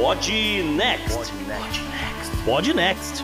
Pod Next. Pod Next.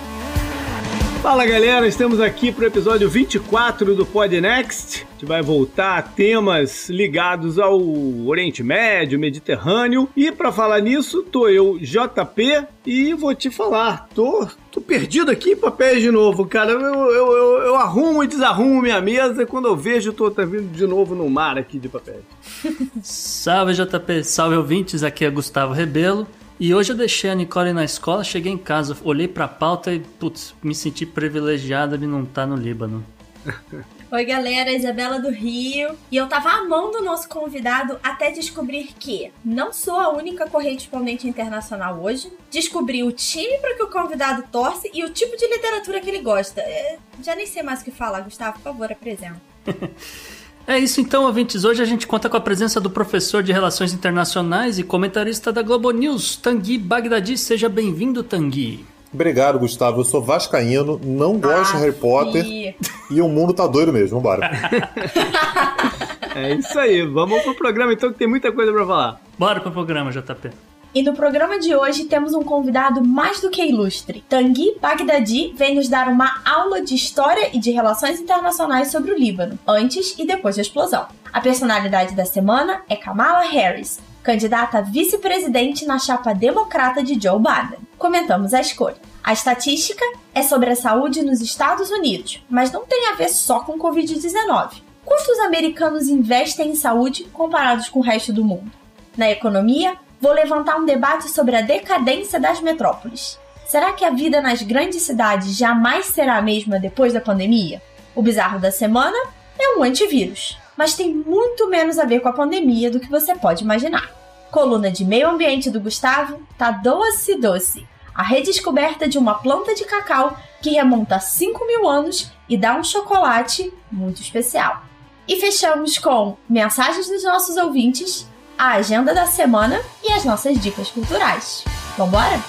Fala galera, estamos aqui para o episódio 24 do Pod Next. A gente vai voltar a temas ligados ao Oriente Médio, Mediterrâneo. E para falar nisso, tô eu, JP, e vou te falar, tô, tô perdido aqui em papéis de novo, cara. Eu, eu, eu, eu, arrumo e desarrumo minha mesa e quando eu vejo, tô tá vindo de novo no mar aqui de papéis. salve JP, salve ouvintes, aqui é Gustavo Rebelo. E hoje eu deixei a Nicole na escola, cheguei em casa, olhei pra pauta e, putz, me senti privilegiada de não estar tá no Líbano. Oi, galera, Isabela do Rio. E eu tava amando o nosso convidado até descobrir que não sou a única correspondente internacional hoje. Descobri o time para que o convidado torce e o tipo de literatura que ele gosta. É, já nem sei mais o que falar, Gustavo, por favor, apresenta. É isso então, ouvintes. Hoje a gente conta com a presença do professor de Relações Internacionais e comentarista da Globo News, Tanguy Bagdadi. Seja bem-vindo, Tanguy. Obrigado, Gustavo. Eu sou vascaíno, não gosto ah, de Harry Potter sim. e o mundo tá doido mesmo. Vambora. é isso aí. Vamos pro programa então que tem muita coisa para falar. Bora pro programa, JP. E no programa de hoje temos um convidado mais do que ilustre. Tanguy Bagdadi vem nos dar uma aula de história e de relações internacionais sobre o Líbano, antes e depois da explosão. A personalidade da semana é Kamala Harris, candidata a vice-presidente na chapa democrata de Joe Biden. Comentamos a escolha. A estatística é sobre a saúde nos Estados Unidos, mas não tem a ver só com Covid-19. Quantos americanos investem em saúde comparados com o resto do mundo? Na economia, vou levantar um debate sobre a decadência das metrópoles. Será que a vida nas grandes cidades jamais será a mesma depois da pandemia? O bizarro da semana é um antivírus, mas tem muito menos a ver com a pandemia do que você pode imaginar. Coluna de Meio Ambiente do Gustavo tá doce doce. A redescoberta de uma planta de cacau que remonta a 5 mil anos e dá um chocolate muito especial. E fechamos com mensagens dos nossos ouvintes a agenda da semana e as nossas dicas culturais. Vambora?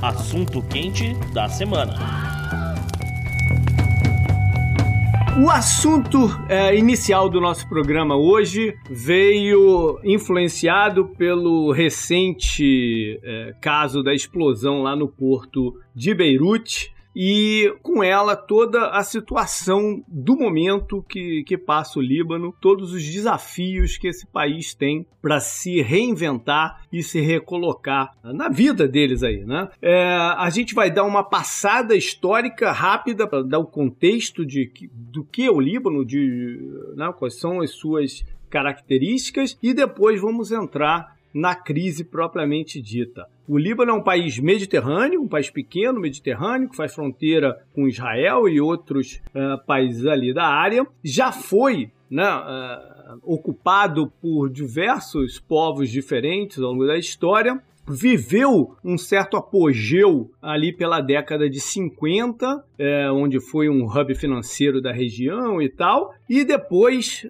Assunto quente da semana. O assunto é, inicial do nosso programa hoje veio influenciado pelo recente é, caso da explosão lá no porto de Beirute, e com ela toda a situação do momento que, que passa o Líbano, todos os desafios que esse país tem para se reinventar e se recolocar na vida deles aí, né? É, a gente vai dar uma passada histórica rápida para dar o contexto de do que é o Líbano, de né, quais são as suas características e depois vamos entrar na crise propriamente dita. O Líbano é um país mediterrâneo, um país pequeno, mediterrâneo, que faz fronteira com Israel e outros uh, países ali da área. Já foi né, uh, ocupado por diversos povos diferentes ao longo da história viveu um certo apogeu ali pela década de 50, é, onde foi um hub financeiro da região e tal, e depois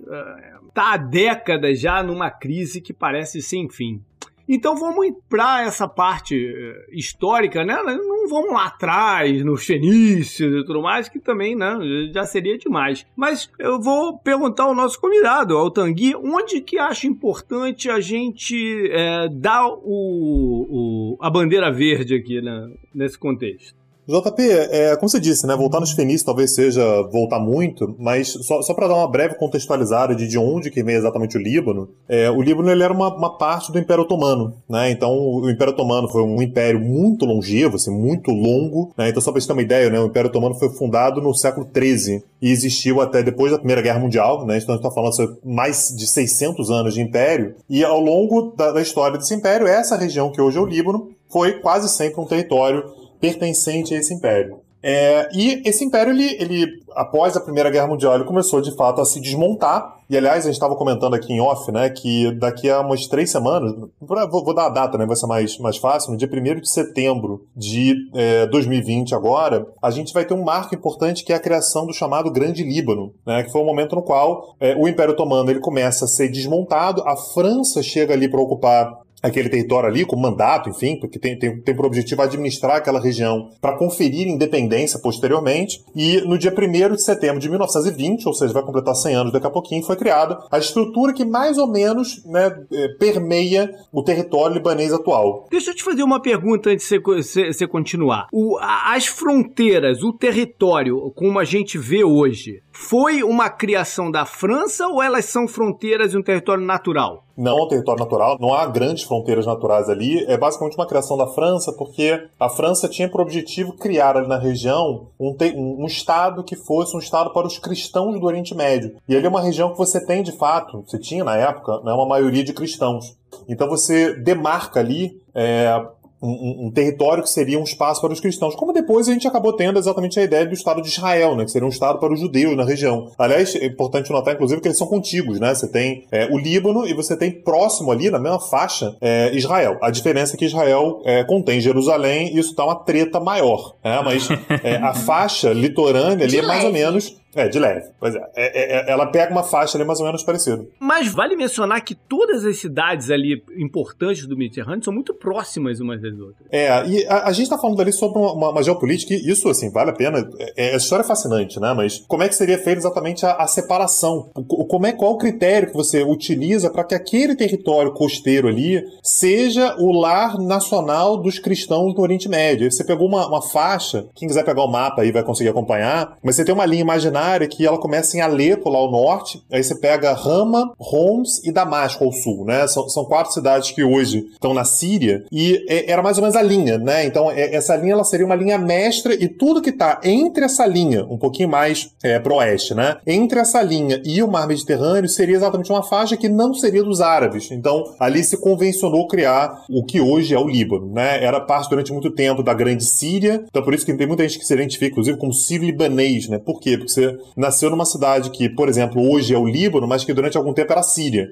está há décadas já numa crise que parece sem fim. Então vamos para essa parte eh, histórica, né? Não vamos lá atrás, nos fenícios e tudo mais, que também né, já seria demais. Mas eu vou perguntar ao nosso convidado, ao Tanguy, onde que acha importante a gente é, dar o, o, a bandeira verde aqui né, nesse contexto? JP, é, como você disse, né, voltar nos fenícios talvez seja voltar muito, mas só, só para dar uma breve contextualizada de, de onde que vem exatamente o Líbano, é, o Líbano ele era uma, uma, parte do Império Otomano, né, então o Império Otomano foi um império muito longevo, assim, muito longo, né, então só para você ter uma ideia, né, o Império Otomano foi fundado no século XIII e existiu até depois da Primeira Guerra Mundial, né, então a gente está falando sobre mais de 600 anos de império, e ao longo da, da história desse império, essa região que hoje é o Líbano foi quase sempre um território pertencente a esse império. É, e esse império, ele, ele, após a Primeira Guerra Mundial, ele começou de fato a se desmontar. E aliás, a gente estava comentando aqui em off, né, que daqui a umas três semanas, vou, vou dar a data, né, vai ser mais, mais fácil, no dia 1 de setembro de é, 2020 agora, a gente vai ter um marco importante que é a criação do chamado Grande Líbano, né, que foi o momento no qual é, o Império Otomano ele começa a ser desmontado, a França chega ali para ocupar aquele território ali com mandato, enfim, porque tem, tem, tem por objetivo administrar aquela região para conferir independência posteriormente. E no dia 1 de setembro de 1920, ou seja, vai completar 100 anos daqui a pouquinho, foi criada a estrutura que mais ou menos né, é, permeia o território libanês atual. Deixa eu te fazer uma pergunta antes de você, você continuar. O, as fronteiras, o território, como a gente vê hoje, foi uma criação da França ou elas são fronteiras de um território natural? Não é um território natural, não há grandes fronteiras naturais ali. É basicamente uma criação da França, porque a França tinha por objetivo criar ali na região um, um, estado que fosse um estado para os cristãos do Oriente Médio. E ali é uma região que você tem de fato, você tinha na época, né, uma maioria de cristãos. Então você demarca ali é, um, um, território que seria um espaço para os cristãos, como depois a gente acabou tendo exatamente a ideia do Estado de Israel, né, que seria um Estado para os judeus na região. Aliás, é importante notar, inclusive, que eles são contíguos, né? Você tem é, o Líbano e você tem próximo ali, na mesma faixa, é, Israel. A diferença é que Israel é, contém Jerusalém e isso dá uma treta maior, né? Mas é, a faixa litorânea ali é mais ou menos é, de leve. Pois é. É, é. é. Ela pega uma faixa ali mais ou menos parecida. Mas vale mencionar que todas as cidades ali importantes do Mediterrâneo são muito próximas umas das outras. É, e a, a gente tá falando ali sobre uma, uma, geopolítica, e isso, assim, vale a pena. É, é, a história é fascinante, né? Mas como é que seria feita exatamente a, a separação? O, como é, qual o critério que você utiliza para que aquele território costeiro ali seja o lar nacional dos cristãos do Oriente Médio? Você pegou uma, uma faixa, quem quiser pegar o mapa aí vai conseguir acompanhar, mas você tem uma linha imaginária área que ela começa em Alepo, lá ao norte, aí você pega Rama, Homs e Damasco ao sul, né? São, são quatro cidades que hoje estão na Síria e é, era mais ou menos a linha, né? Então é, essa linha ela seria uma linha mestra e tudo que está entre essa linha, um pouquinho mais é, pro oeste, né? Entre essa linha e o mar Mediterrâneo seria exatamente uma faixa que não seria dos árabes. Então ali se convencionou criar o que hoje é o Líbano, né? Era parte durante muito tempo da Grande Síria, então por isso que tem muita gente que se identifica, inclusive, como sírio-libanês, né? Por quê? Porque você nasceu numa cidade que, por exemplo, hoje é o Líbano, mas que durante algum tempo era a Síria.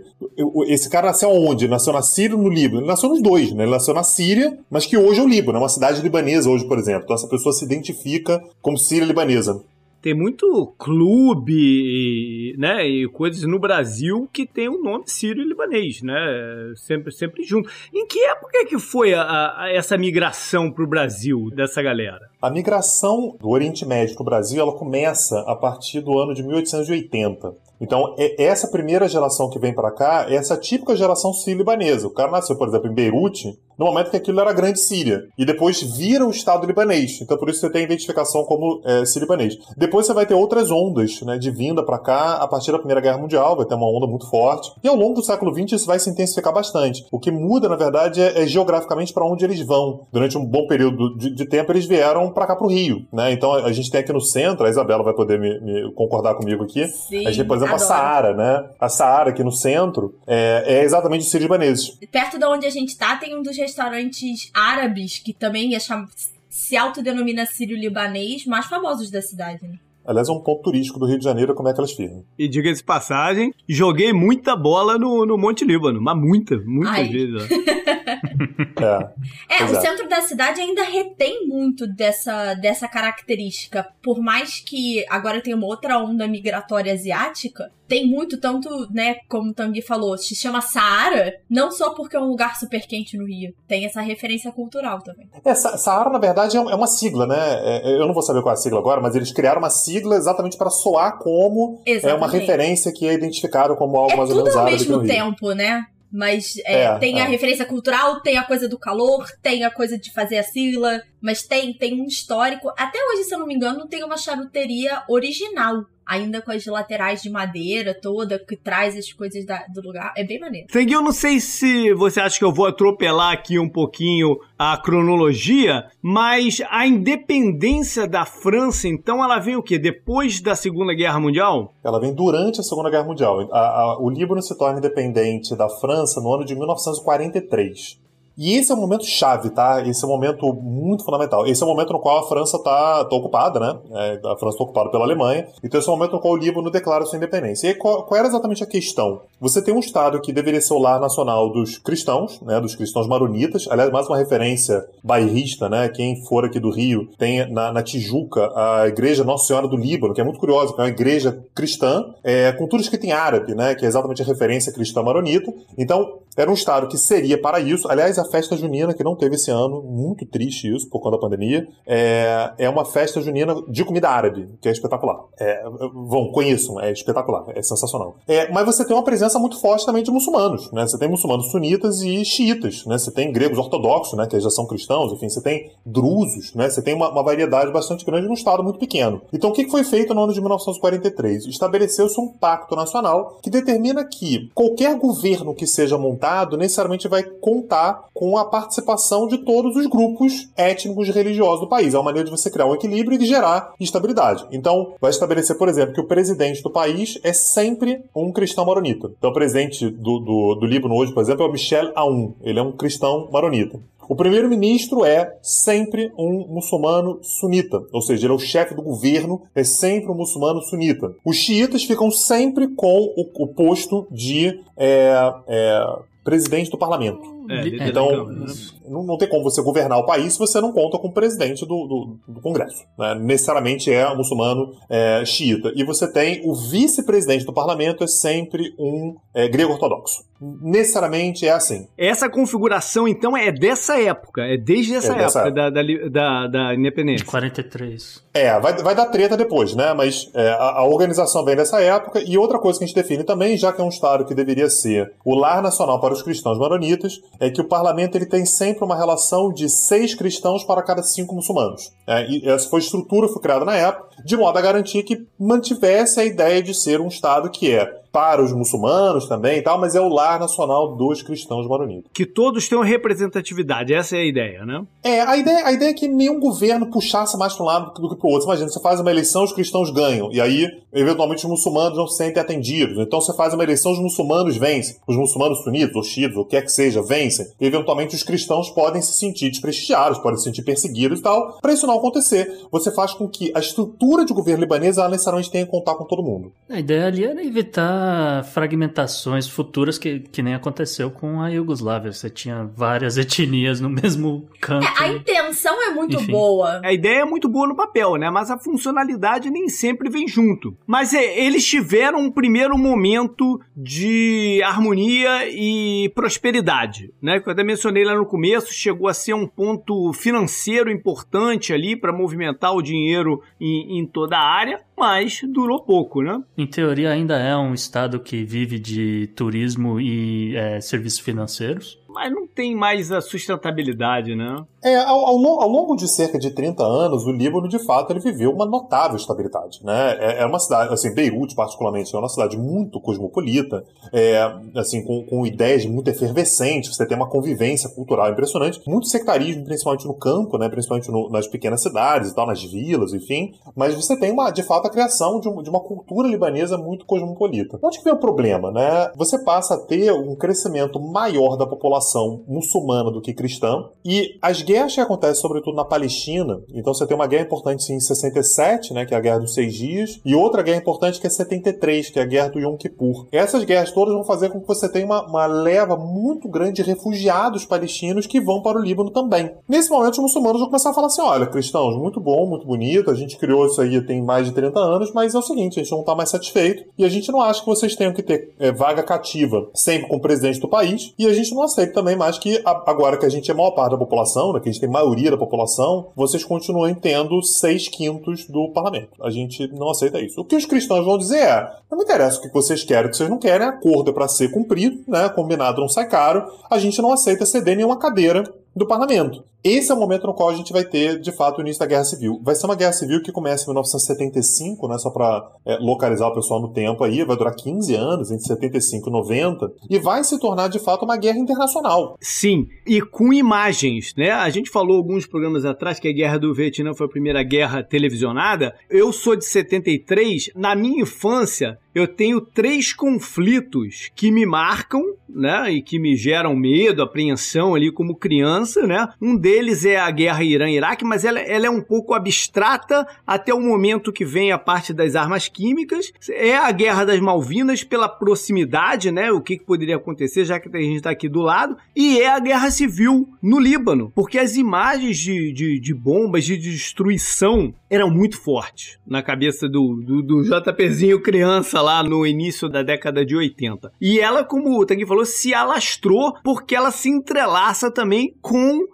Esse cara nasceu onde? Ele nasceu na Síria ou no Líbano? Ele nasceu nos dois, né? Ele nasceu na Síria, mas que hoje é o Líbano, é uma cidade libanesa hoje, por exemplo. Então essa pessoa se identifica como síria libanesa tem muito clube, né, e coisas no Brasil que tem o nome sírio-libanês, né, sempre, sempre junto. Em que época que foi a, a, essa migração para o Brasil dessa galera? A migração do Oriente Médio para o Brasil, ela começa a partir do ano de 1880. Então, é essa primeira geração que vem para cá é essa típica geração sírio-libanesa. O cara nasceu, por exemplo, em Beirute, no momento que aquilo era a Grande Síria. E depois vira o Estado libanês. Então, por isso você tem a identificação como é, sírio-libanês. Depois você vai ter outras ondas né, de vinda para cá a partir da Primeira Guerra Mundial. Vai ter uma onda muito forte. E ao longo do século XX isso vai se intensificar bastante. O que muda, na verdade, é, é geograficamente para onde eles vão. Durante um bom período de, de tempo, eles vieram para cá, para o Rio. Né? Então, a gente tem aqui no centro, a Isabela vai poder me, me concordar comigo aqui. Sim, a gente por exemplo. A Saara, né? A Saara aqui no centro é, é exatamente os libaneses. Perto de onde a gente tá, tem um dos restaurantes árabes, que também é cham... se autodenomina sírio-libanês, mais famosos da cidade, né? Aliás, é um ponto turístico do Rio de Janeiro, como é que elas ficam. E diga-se de passagem, joguei muita bola no, no Monte Líbano, mas muita, muitas Ai. vezes. é, é o centro da cidade ainda retém muito dessa, dessa característica. Por mais que agora tenha uma outra onda migratória asiática, tem muito, tanto, né, como o Tanguy falou, se chama Saara, não só porque é um lugar super quente no Rio, tem essa referência cultural também. É, Saara, na verdade, é, é uma sigla, né? É, eu não vou saber qual é a sigla agora, mas eles criaram uma sigla exatamente para soar como exatamente. é uma referência que é identificado como algo é mais ou menos árabe. Tudo ao mesmo tempo, né? Mas é, é, tem a é. referência cultural, tem a coisa do calor, tem a coisa de fazer a sigla, mas tem, tem um histórico. Até hoje, se eu não me engano, tem uma charuteria original ainda com as laterais de madeira toda, que traz as coisas da, do lugar. É bem maneiro. Feng, eu não sei se você acha que eu vou atropelar aqui um pouquinho a cronologia, mas a independência da França, então, ela vem o quê? Depois da Segunda Guerra Mundial? Ela vem durante a Segunda Guerra Mundial. A, a, o Líbano se torna independente da França no ano de 1943. E esse é o momento chave, tá? Esse é um momento muito fundamental. Esse é o momento no qual a França está tá ocupada, né? É, a França está ocupada pela Alemanha. Então esse é o momento no qual o Líbano declara sua independência. E qual, qual, era exatamente a questão? você tem um Estado que deveria ser o lar nacional dos cristãos, né, dos cristãos maronitas. Aliás, mais uma referência bairrista, né? Quem for aqui do Rio tem na, na Tijuca a Igreja Nossa Senhora do Líbano, que é muito curiosa, que é uma igreja cristã, é, com tudo escrito em árabe, né? Que é exatamente a referência cristã maronita. Então, era um Estado que seria para isso. Aliás, a festa junina, que não teve esse ano, muito triste isso, por conta da pandemia, é, é uma festa junina de comida árabe, que é espetacular. É, vão, conheçam, é espetacular, é sensacional. É, mas você tem uma presença muito forte também de muçulmanos, né? Você tem muçulmanos sunitas e xiitas, né? Você tem gregos ortodoxos, né? Que já são cristãos, enfim, você tem drusos, né? Você tem uma, uma variedade bastante grande num Estado muito pequeno. Então, o que foi feito no ano de 1943? Estabeleceu-se um pacto nacional que determina que qualquer governo que seja montado necessariamente vai contar com a participação de todos os grupos étnicos e religiosos do país. É uma maneira de você criar um equilíbrio e gerar estabilidade. Então, vai estabelecer, por exemplo, que o presidente do país é sempre um cristão maronita. Então, o presidente do, do, do Líbano hoje, por exemplo, é o Michel Aoun. Ele é um cristão maronita. O primeiro-ministro é sempre um muçulmano sunita, ou seja, ele é o chefe do governo, é sempre um muçulmano sunita. Os xiitas ficam sempre com o, o posto de é, é, presidente do parlamento. É, então, não, não, tem como você governar o país se você não conta com o presidente do, do, do Congresso. Né? Necessariamente é um muçulmano é, xiita. E você tem o vice-presidente do parlamento é sempre um é, grego ortodoxo. Necessariamente é assim. Essa configuração, então, é dessa época. É desde essa é época, época. Da, da, da, da, independência. De 43. É, vai, vai dar treta depois, né? Mas é, a, a, organização vem dessa época. E outra coisa que a gente define também, já que é um Estado que deveria ser o lar nacional para os cristãos maronitas, é que o parlamento ele tem sempre uma relação de seis cristãos para cada cinco muçulmanos. É, e essa foi a estrutura foi criada na época, de modo a garantir que mantivesse a ideia de ser um Estado que é para os muçulmanos também e tal, mas é o lar nacional dos cristãos maronitas. Que todos tenham representatividade, essa é a ideia, né? É, a ideia, a ideia é que nenhum governo puxasse mais para um lado do que para o outro. Imagina, você faz uma eleição, os cristãos ganham, e aí, eventualmente, os muçulmanos não se sentem atendidos. Então você faz uma eleição, os muçulmanos vencem. Os muçulmanos sunitos, ou xiitas, ou o que quer que seja, vencem. E, eventualmente, os cristãos podem se sentir desprestigiados, podem se sentir perseguidos e tal. Para isso não acontecer, você faz com que a estrutura de governo libanês ela necessariamente tenha que contar com todo mundo. A ideia ali era evitar fragmentações futuras que, que nem aconteceu com a Iugoslávia. Você tinha várias etnias no mesmo canto. É, a intenção é muito Enfim. boa. A ideia é muito boa no papel, né? Mas a funcionalidade nem sempre vem junto. Mas é, eles tiveram um primeiro momento de harmonia e prosperidade, né? Que eu até mencionei lá no começo, chegou a ser um ponto financeiro importante ali para movimentar o dinheiro em, em toda a área mas durou pouco, né? Em teoria, ainda é um estado que vive de turismo e é, serviços financeiros mas não tem mais a sustentabilidade, né? É, ao, ao, ao, longo de cerca de 30 anos, o Líbano, de fato, ele viveu uma notável estabilidade, né? É, é uma cidade, assim, Beirute, particularmente, é uma cidade muito cosmopolita, é, assim, com, com ideias muito efervescentes, você tem uma convivência cultural impressionante, muito sectarismo, principalmente no campo, né? Principalmente no, nas pequenas cidades e tal, nas vilas, enfim, mas você tem, uma, de fato, a criação de, um, de uma cultura libanesa muito cosmopolita. Onde que vem o problema, né? Você passa a ter um crescimento maior da população população muçulmana do que cristã. E as guerras que acontecem, sobretudo na Palestina, então você tem uma guerra importante em 67, né, que é a Guerra dos Seis Dias, e outra guerra importante que é 73, que é a Guerra do Yom Kippur. Essas guerras todas vão fazer com que você tenha uma, uma leva muito grande de refugiados palestinos que vão para o Líbano também. Nesse momento, os muçulmanos vão começar a falar assim: olha, cristãos, muito bom, muito bonito, a gente criou isso aí tem mais de 30 anos, mas é o seguinte, a gente não está mais satisfeito e a gente não acha que vocês tenham que ter é, vaga cativa sempre com o presidente do país e a gente não aceita também mais que agora que a gente é maior parte da população, né, que a gente tem maioria da população, vocês continuem tendo seis quintos do parlamento. A gente não aceita isso. O que os cristãos vão dizer é: não me interessa o que vocês querem, o que vocês não querem, acordo é para ser cumprido, né? Combinado não sai caro. A gente não aceita ceder nenhuma cadeira do parlamento. Esse é o momento no qual a gente vai ter, de fato, o início da Guerra Civil. Vai ser uma Guerra Civil que começa em 1975, né, só para é, localizar o pessoal no tempo aí, vai durar 15 anos, entre 75 e 90, e vai se tornar, de fato, uma guerra internacional. Sim, e com imagens, né? A gente falou alguns programas atrás que a Guerra do Vietnã foi a primeira guerra televisionada. Eu sou de 73, na minha infância, eu tenho três conflitos que me marcam, né, e que me geram medo, apreensão ali como criança, né? Um deles é a guerra Irã-Iraque, mas ela, ela é um pouco abstrata até o momento que vem a parte das armas químicas. É a guerra das Malvinas pela proximidade, né? O que, que poderia acontecer, já que a gente está aqui do lado. E é a guerra civil no Líbano, porque as imagens de, de, de bombas, de destruição, eram muito fortes na cabeça do, do, do JPzinho criança lá no início da década de 80. E ela, como o Tanguy falou, se alastrou porque ela se entrelaça também com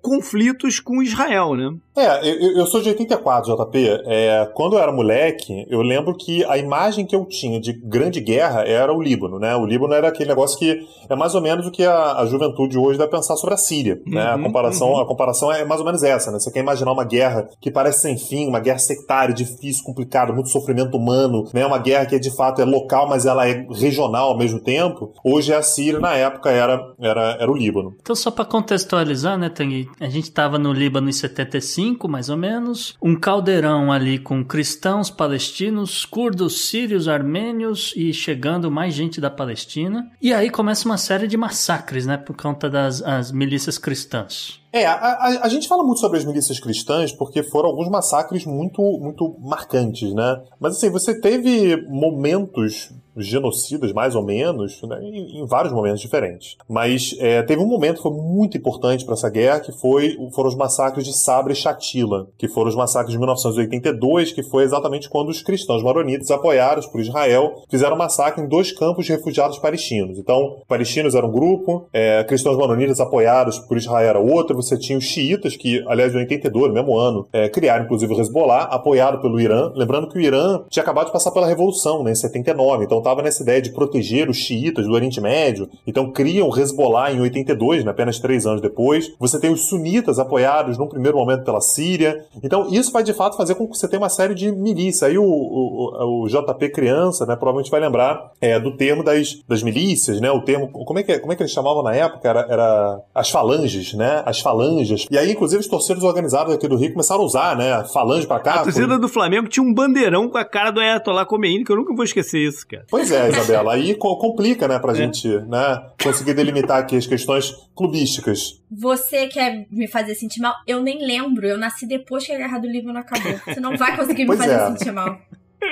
conflitos com Israel, né? É, eu, eu sou de 84, JP. É, quando eu era moleque, eu lembro que a imagem que eu tinha de grande guerra era o Líbano, né? O Líbano era aquele negócio que é mais ou menos o que a, a juventude hoje vai pensar sobre a Síria, uhum, né? A uhum, comparação, uhum. a comparação é mais ou menos essa, né? Você quer imaginar uma guerra que parece sem fim, uma guerra sectária, difícil, complicada, muito sofrimento humano, né? Uma guerra que de fato é local, mas ela é regional ao mesmo tempo. Hoje é a Síria, na época era, era, era o Líbano. Então, só para contextualizar, né, Tang? A gente estava no Líbano em 75, mais ou menos. Um caldeirão ali com cristãos, palestinos, curdos, sírios, armênios e chegando mais gente da Palestina. E aí começa uma série de massacres, né, por conta das as milícias cristãs. É, a, a, a, gente fala muito sobre as milícias cristãs porque foram alguns massacres muito, muito marcantes, né? Mas assim, você teve momentos genocidas, mais ou menos, né, em, em, vários momentos diferentes. Mas é, teve um momento que foi muito importante para essa guerra, que foi, foram os massacres de Sabra e Shatila, que foram os massacres de 1982, que foi exatamente quando os cristãos maronitas, apoiados por Israel, fizeram um massacre em dois campos de refugiados palestinos. Então, palestinos era um grupo, é, cristãos maronitas apoiados por Israel era outro, você tinha os xiitas, que, aliás, em 82, no mesmo ano, é, criaram inclusive o Hezbollah, apoiado pelo Irã. Lembrando que o Irã tinha acabado de passar pela Revolução, né, em 79, então estava nessa ideia de proteger os xiitas do Oriente Médio. Então criam o Hezbollah em 82, né, apenas três anos depois. Você tem os sunitas apoiados num primeiro momento pela Síria. Então isso vai de fato fazer com que você tenha uma série de milícias. Aí o, o, o JP criança, né, provavelmente vai lembrar é, do termo das, das milícias, né, o termo, como é que, como é que eles chamavam na época? Era, era as falanges, né, as falanges. E aí, inclusive, os torcedores organizados aqui do Rio começaram a usar, né, falange pra cá. A torcida do Flamengo tinha um bandeirão com a cara do Ayatollah Khomeini, que eu nunca vou esquecer isso, cara. Pois é, Isabela. Aí complica, né, pra é. gente, né, conseguir delimitar aqui as questões clubísticas. Você quer me fazer sentir mal? Eu nem lembro. Eu nasci depois que a Guerra do Líbano acabou. Você não vai conseguir me fazer é. sentir mal.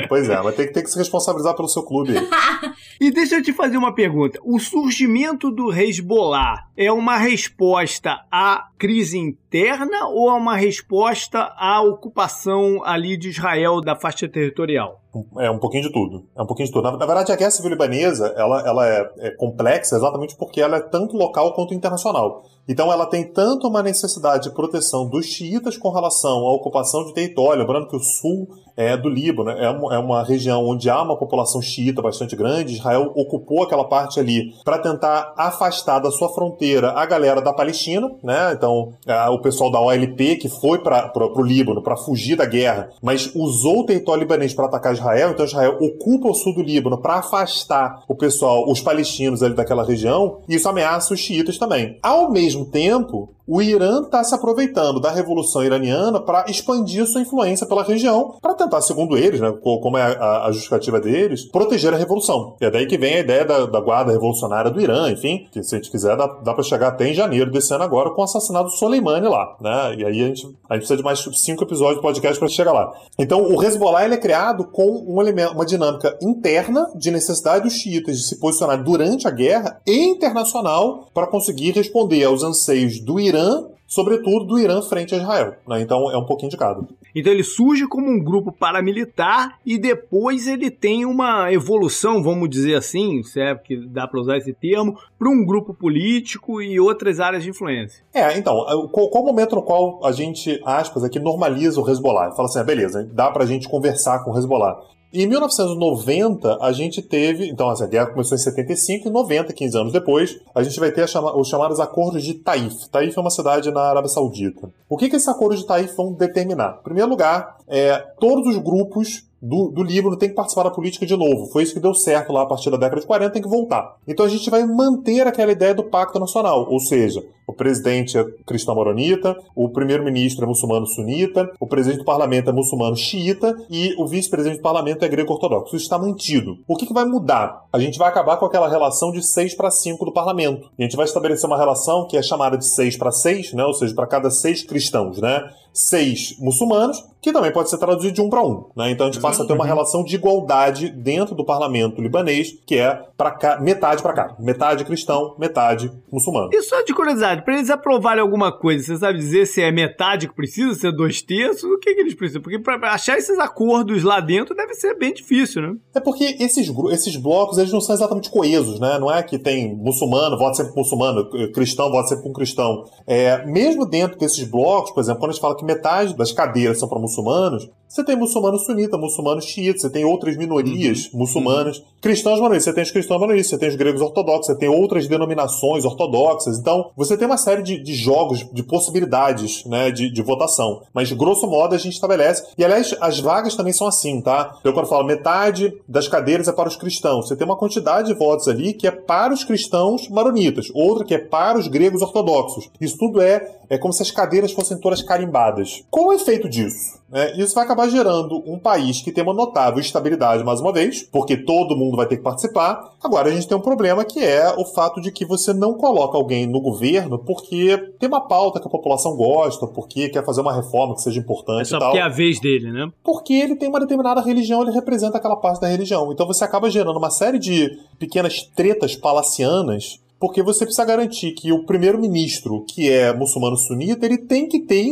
Pois é, mas tem, tem que se responsabilizar pelo seu clube. e deixa eu te fazer uma pergunta. O surgimento do Hezbollah é uma resposta à crise interna ou é uma resposta à ocupação ali de Israel da faixa territorial? É um pouquinho de tudo. É um pouquinho de tudo. Na, na verdade, a guerra civil libanesa ela, ela é, é, complexa exatamente porque ela é tanto local quanto internacional. Então, ela tem tanto uma necessidade de proteção dos xiitas com relação à ocupação de território. Lembrando que o sul é, do Líbano é uma, é uma região onde há uma população xiita bastante grande. Israel ocupou aquela parte ali para tentar afastar da sua fronteira a galera da Palestina, né? Então, é, o pessoal da OLP que foi para o Líbano para fugir da guerra, mas usou o território libanês para atacar Israel Israel, então Israel ocupa o sul do Líbano para afastar o pessoal, os palestinos ali daquela região, e isso ameaça os xiitas também. Ao mesmo tempo, o Irã está se aproveitando da Revolução Iraniana para expandir sua influência pela região, para tentar, segundo eles, né, como é a, a, justificativa deles, proteger a Revolução. E é daí que vem a ideia da, da Guarda Revolucionária do Irã, enfim, que se a gente quiser dá, dá para chegar até em janeiro desse ano agora com o assassinato do Soleimani lá, né? E aí a gente, a gente precisa de mais cinco episódios de podcast para chegar lá. Então o Hezbollah ele é criado com um elemento, uma dinâmica interna de necessidade dos xiitas de se posicionar durante a guerra e internacional para conseguir responder aos anseios do Irã Irã, sobretudo do Irã frente a Israel. Né? Então é um pouquinho de cada. Então ele surge como um grupo paramilitar e depois ele tem uma evolução, vamos dizer assim, se é que dá para usar esse termo, para um grupo político e outras áreas de influência. É, então, qual, qual o momento no qual a gente, aspas, aqui normaliza o Hezbollah? Fala assim, ah, beleza, dá pra gente conversar com o Hezbollah. Em 1990, a gente teve. Então, assim, a guerra começou em 75 e 90, 15 anos depois, a gente vai ter chama, os chamados Acordos de Taif. Taif é uma cidade na Arábia Saudita. O que, que esses acordos de Taif vão determinar? Em primeiro lugar, é, todos os grupos do, do Líbano tem que participar da política de novo. Foi isso que deu certo lá a partir da década de 40, tem que voltar. Então a gente vai manter aquela ideia do pacto nacional, ou seja, o presidente é cristão maronita, o primeiro-ministro é muçulmano sunita, o presidente do parlamento é muçulmano xiita e o vice-presidente do parlamento é grego ortodoxo. Isso está mantido. O que, que vai mudar? A gente vai acabar com aquela relação de 6 para 5 do parlamento. A gente vai estabelecer uma relação que é chamada de 6 para 6, né? ou seja, para cada seis cristãos, né? Seis muçulmanos, que também pode ser traduzido de um para um. Né? Então a gente passa a ter uma uhum. relação de igualdade dentro do parlamento libanês, que é para metade para cá. Metade cristão, metade muçulmano. E só de curiosidade, para eles aprovarem alguma coisa, você sabe dizer se é metade que precisa, se é dois terços? O que, que eles precisam? Porque para achar esses acordos lá dentro deve ser bem difícil, né? É porque esses, esses blocos, eles não são exatamente coesos, né? Não é que tem muçulmano, vota sempre com muçulmano, cristão, vota sempre com cristão. É, mesmo dentro desses blocos, por exemplo, quando a gente fala que metade das cadeiras são para muçulmanos, você tem muçulmano sunita, muçulmano xiita, você tem outras minorias uhum. muçulmanas, uhum. cristãos monoístas, você tem os cristãos monoístas, você tem os gregos ortodoxos, você tem outras denominações ortodoxas. Então, você tem uma série de, de jogos, de possibilidades né, de, de, votação. Mas, grosso modo, a gente estabelece. E, aliás, as vagas também são assim, tá? Eu, quando falo metade das cadeiras é para os cristãos, você tem uma quantidade de votos ali que é para os cristãos maronitas, outra que é para os gregos ortodoxos. Isso tudo é, é como se as cadeiras fossem todas carimbadas. Qual é o efeito disso? É, isso vai acabar gerando um país que tem uma notável estabilidade, mais uma vez, porque todo mundo vai ter que participar. Agora, a gente tem um problema que é o fato de que você não coloca alguém no governo porque tem uma pauta que a população gosta, porque quer fazer uma reforma que seja importante. É só e tal. porque é a vez dele, né? Porque ele tem uma determinada religião, ele representa aquela parte da religião. Então você acaba gerando uma série de pequenas tretas palacianas porque você precisa garantir que o primeiro-ministro, que é muçulmano sunita, ele tem que ter,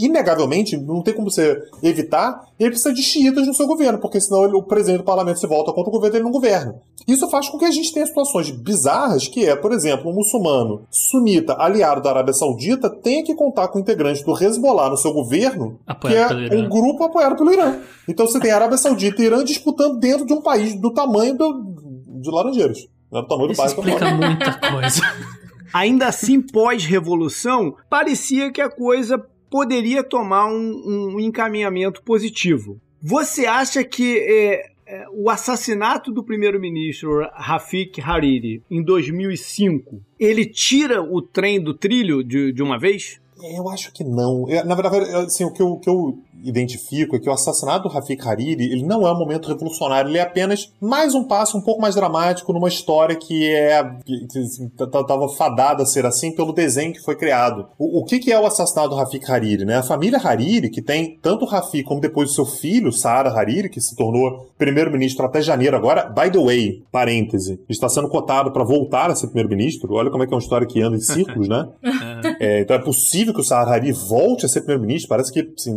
inegavelmente, não tem como você evitar, ele precisa de xiitas no seu governo, porque senão ele, o presidente do parlamento se volta contra o governo ele não governa. Isso faz com que a gente tenha situações bizarras, que é, por exemplo, um muçulmano sunita aliado da Arábia Saudita tenha que contar com integrantes do Hezbollah no seu governo, apoiado que é um grupo apoiado pelo Irã. Então você tem a Arábia Saudita e Irã disputando dentro de um país do tamanho do, de Laranjeiras. Não é do tamanho do Isso explica muita coisa. Ainda assim, pós-revolução, parecia que a coisa poderia tomar um, um encaminhamento positivo. Você acha que é, é, o assassinato do primeiro-ministro Rafik Hariri em 2005 ele tira o trem do trilho de, de uma vez? Eu acho que não. Eu, na verdade, assim, o que eu, o que eu identifico é que o assassinato do Rafik Hariri ele não é um momento revolucionário, ele é apenas mais um passo um pouco mais dramático numa história que é estava fadada a ser assim pelo desenho que foi criado. O, o que, que, é o assassinato do Rafik Hariri? Né? A família Hariri, que tem tanto o Rafik como depois o seu filho, Saara Hariri, que se tornou primeiro-ministro até janeiro agora, by the way, parêntese, está sendo cotado para voltar a ser primeiro-ministro. Olha como é que é uma história que anda em círculos, né? é, então é possível que o Saara Hariri volte a ser primeiro-ministro, parece que assim,